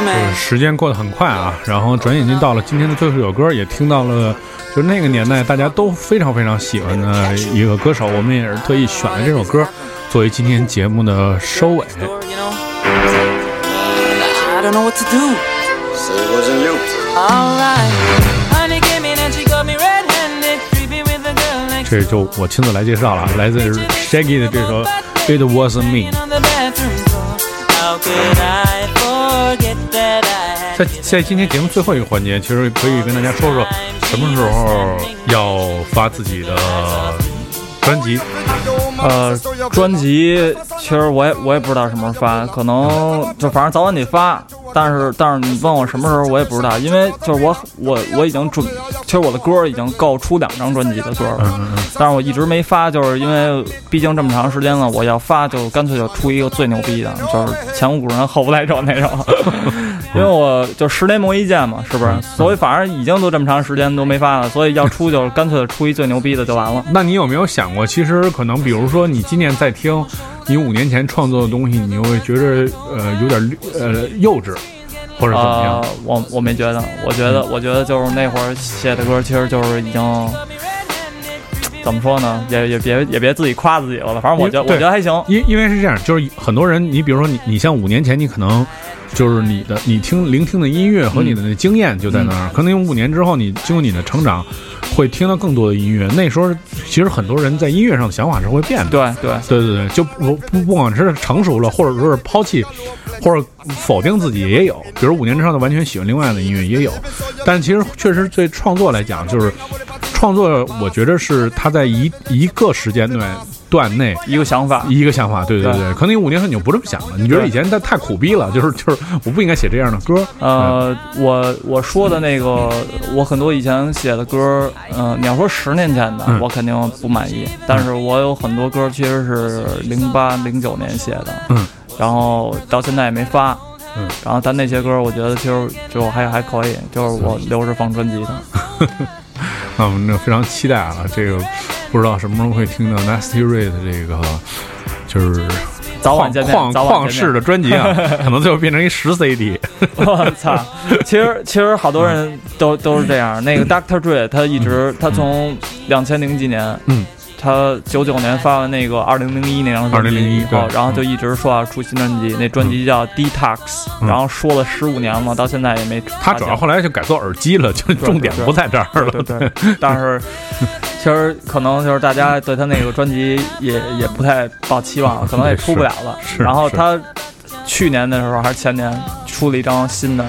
就是时间过得很快啊，然后转眼间到了今天的最后一首歌，也听到了，就是那个年代大家都非常非常喜欢的一个歌手，我们也是特意选了这首歌作为今天节目的收尾。I don't know what to do. So it wasn't you. Alright. Honey came in and she got me red-handed, creepy with the girl next 这就我亲自来介绍了，来自 Shaggy 的这首《It Wasn't Me》。在在今天节目最后一个环节，其实可以跟大家说说什么时候要发自己的专辑。呃，专辑其实我也我也不知道什么时候发，可能就反正早晚得发。但是但是你问我什么时候，我也不知道，因为就是我我我已经准，其实我的歌已经够出两张专辑的歌了，但是我一直没发，就是因为毕竟这么长时间了，我要发就干脆就出一个最牛逼的，就是前无古人后无来者那种。因为我就十年磨一剑嘛，是不是？所以反正已经都这么长时间都没发了，所以要出就干脆出一最牛逼的就完了。那你有没有想过，其实可能比如说你今年在听你五年前创作的东西，你会觉得呃有点呃幼稚，或者怎么样？呃、我我没觉得，我觉得、我觉得就是那会儿写的歌，其实就是已经怎么说呢？也也别也别自己夸自己了，反正我觉得我觉得还行。因因为是这样，就是很多人，你比如说你，你像五年前，你可能就是你的你听聆听的音乐和你的那经验就在那儿，可能有五年之后，你经过你的成长，会听到更多的音乐。那时候其实很多人在音乐上的想法是会变的。对对对对对，就不不不管是成熟了，或者说是抛弃，或者否定自己也有。比如五年之后的完全喜欢另外的音乐也有，但其实确实对创作来讲，就是创作，我觉得是他在一一个时间段段内。一个想法，一个想法，对对对，对。可能你五年后你就不这么想了，你觉得以前他太苦逼了，就是就是我不应该写这样的歌。呃，我我说的那个，我很多以前写的歌，呃，你要说十年前的，嗯。我肯定不满意。但是我有很多歌其实是零八零九年写的，嗯，然后到现在也没发，嗯，然后但那些歌我觉得其实就还还可以，就是我留着放专辑的。那我们就非常期待啊，这个不知道什么时候会听到 Nasty Ray 的这个就是早晚见面旷早晚见面旷世的专辑啊，可能最后变成一十 CD。我操！其实其实好多人都都是这样。那个 Dr. Dre 他一直他从两千零几年，嗯，他九九年发完那个二零零一那张专辑2001以后，对。然后就一直说要出新专辑，那专辑叫 Detox，嗯然后说了十五年嘛，到现在也没。他主要后来就改做耳机了，就重点不在这儿了。对对对，但是 其实可能就是大家对他那个专辑也也不太抱期望，可能也出不了了。是然后他去年的时候还是前年出了一张新的，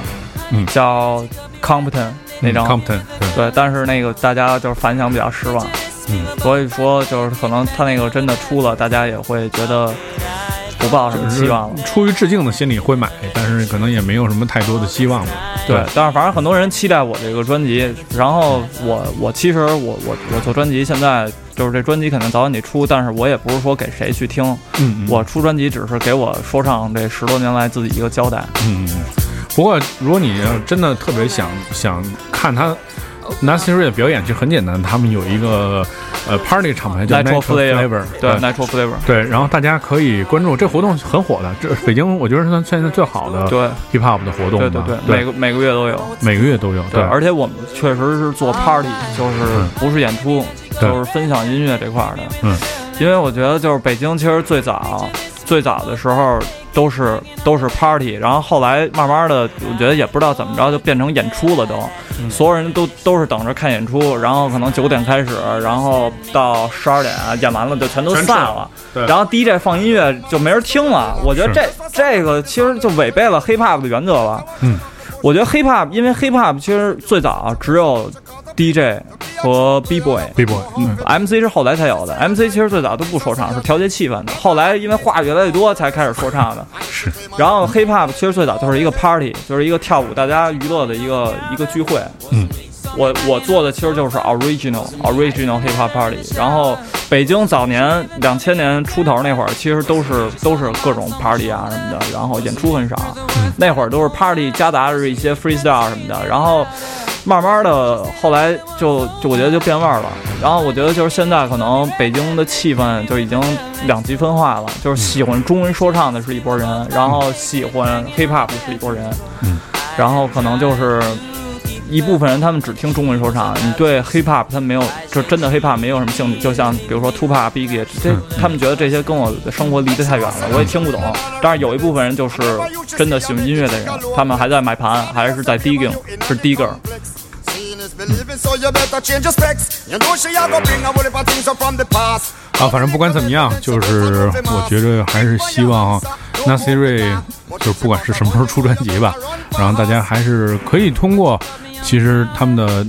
嗯。叫 Compton 那张、Compton，对。对，但是那个大家就是反响比较失望，嗯，所以说就是可能他那个真的出了，大家也会觉得不抱什么希望了。出于致敬的心理会买，但是可能也没有什么太多的希望了。对，但是反正很多人期待我这个专辑，然后我我其实我我我做专辑，现在就是这专辑肯定早晚得出，但是我也不是说给谁去听，嗯嗯我出专辑只是给我说唱这十多年来自己一个交代。嗯，嗯不过如果你要真的特别想想看他 Nasty Ray 的表演，其实很简单，他们有一个呃 party 厂牌叫 Nitro Flavor，对 Nitro Flavor，对，然后大家可以关注这活动很火的，这北京我觉得是现在最好的对。hip hop 的活动对对对，每个每个月都有。每个月都有，对，而且我们确实是做 party，就是嗯不是演出，就是分享音乐这块儿的。嗯，因为我觉得就是北京其实最早最早的时候都是都是 party，然后后来慢慢的，我觉得也不知道怎么着就变成演出了都，嗯。所有人都都是等着看演出，然后可能九点开始，然后到十二点演完了就全都散了，对。然后 DJ 放音乐就没人听了，我觉得这这个其实就违背了 hip hop 的原则了。嗯，我觉得 hip hop，因为 hip hop 其实最早只有 DJ 和 B boy。B boy，嗯 MC 是后来才有的，MC 其实最早都不说唱，是调节气氛的。后来因为话越来越多，才开始说唱的。是。然后 hip hop 其实最早就是一个 party，就是一个跳舞大家娱乐的一个一个聚会。嗯。我我做的其实就是 original original hip hop party。然后北京早年两千年出头那会儿，其实都是都是各种 party 啊什么的，然后演出很少。嗯那会儿都是 party 夹杂着一些 freestyle 什么的。然后慢慢的后来就就我觉得就变味儿了。然后我觉得就是现在可能北京的气氛就已经两极分化了，就是喜欢中文说唱的是一拨人，然后喜欢 hip hop 是一拨人，嗯，然后可能就是。一部分人他们只听中文说唱，你对 hip hop 他没有，就真的 hip hop 没有什么兴趣。就像比如说 Tupac、Biggie，这他们觉得这些跟我的生活离得太远了，我也听不懂。但是有一部分人就是真的喜欢音乐的人，他们还在买盘，还是在 digging，是 digger。啊，反正不管怎么样，就是我觉着还是希望 n a s i r 就是不管是什么时候出专辑吧，然后大家还是可以通过其实他们的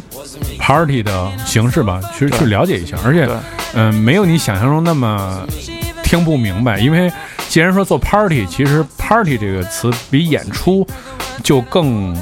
party 的形式吧，其实去了解一下，而且嗯、没有你想象中那么听不明白，因为既然说做 party，其实 party 这个词比演出就更。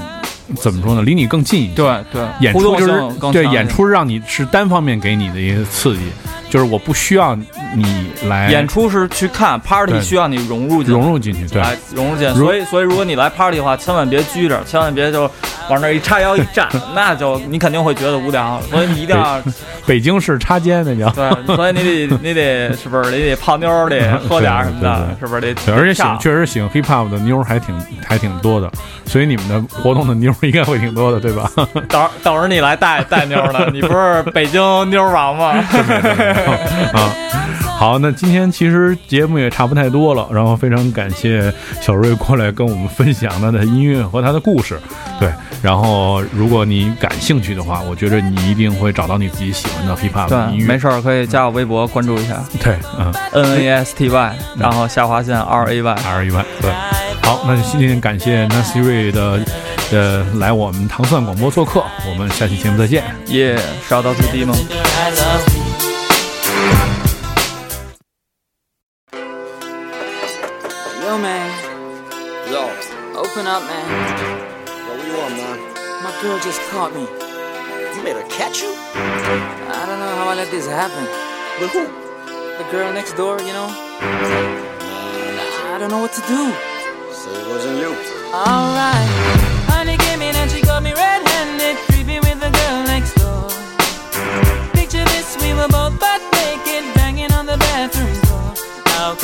怎么说呢？离你更近一些。对对演出就是对演出让你是单方面给你的一个刺激，就是我不需要你来演出是去看 party，需要你融入进去融入进去，对，来融入进去。所以所以如果你来 party 的话，千万别拘着，千万别就往那儿一叉腰一站，那就你肯定会觉得无聊。所以你一定要北京市插肩那叫。对，所以你得你得是不是你得泡妞儿得 喝点什么的，是不是得？而且喜确实喜欢 hip hop 的妞儿还挺还挺多的，所以你们的活动的妞儿应该会挺多的，对吧？等等着你来带带妞儿呢，你不是北京妞儿王吗？啊，好，那今天其实节目也差不太多了，然后非常感谢小瑞过来跟我们分享他的音乐和他的故事，对，然后如果你感兴趣的话，我觉得你一定会找到你自己喜欢的 hip hop 的音对，乐，没事儿可以加我微博关注一下对，嗯。N A S T Y，然后下划线 R A Y。R E Y，对，好，那今天感谢 Nancy Ray 的呃来我们糖蒜广播做客，我们下期节目再见。耶，烧到最低吗？Yo, man. Yo, Open up, man. yo, what you want, man? My girl just caught me. You made her catch you? I don't know how I let this happen. With who? The girl next door, you know? I don't know what to do. Say it wasn't you. Alright.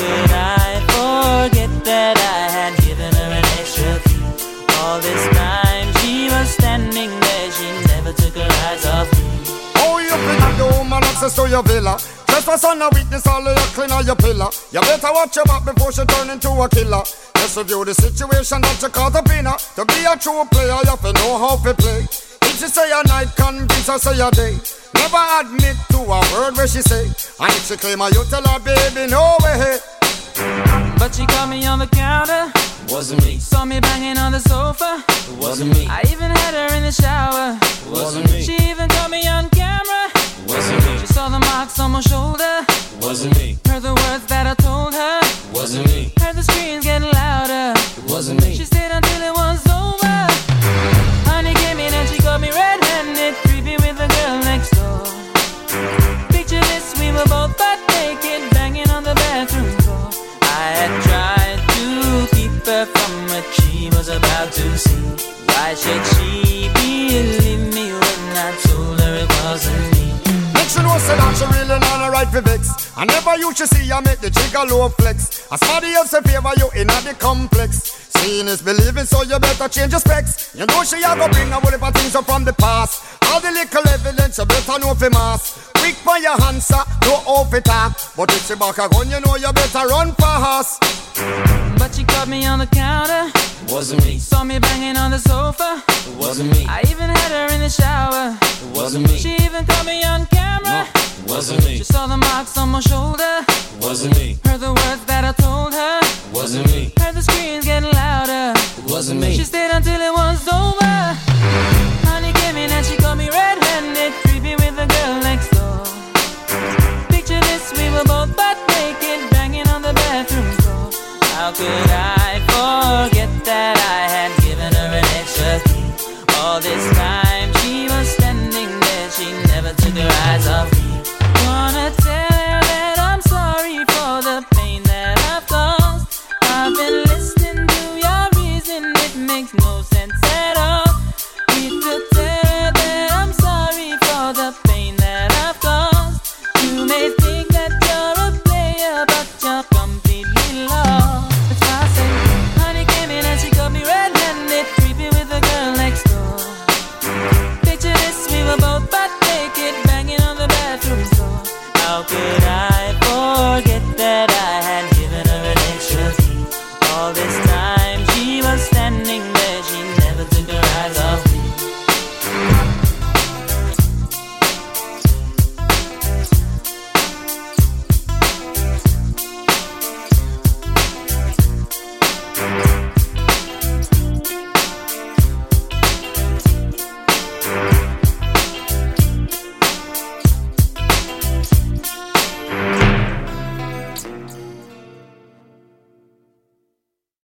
Could I forget that I had given her an extra key? All this time she was standing there, she never took her eyes off me. Oh, you think the woman access to your villa? Trespass on a witness, all of your clean on your pillar. You better watch your back before she turn into a killer. Just review the situation that you caught up in. To be a true player, you have to know how to play. If she say a night, convince her say a day. Never admit to a word where she say. And if she claim her, you tell her, baby, no way. But she caught me on the counter. Wasn't me. Saw me banging on the sofa. Wasn't me. I even had her in the shower. Wasn't me. She even caught me on camera. Wasn't me. She saw the marks on my shoulder. Wasn't me. Heard the words that I told her. Wasn't me. Heard the screams getting louder. Wasn't me. She stayed until it was were both butt naked, banging on the bathroom door. I had tried to keep her from what she was about to see. Why should she believe me when I told her it wasn't me? Make she know say that she really not a right for vex. I never used to see her make the jigger low flex. As somebody else in favor you in the complex. Seeing is believing, so you better change your specs. You know she a go bring a whole heap of things up from the past. All the little evidence you better know for mass. Quick for your answer, no off it talk. But if she back a gun, you know you better run fast. But she caught me on the counter. Wasn't me. Saw me banging on the sofa. Wasn't me. I even had her in the shower. Wasn't me. She even caught me on camera. Wasn't me. She saw the marks on my shoulder. Wasn't me. Heard the words that I told her. Wasn't me. Heard the screams getting louder. Wasn't me. She stayed until it was over.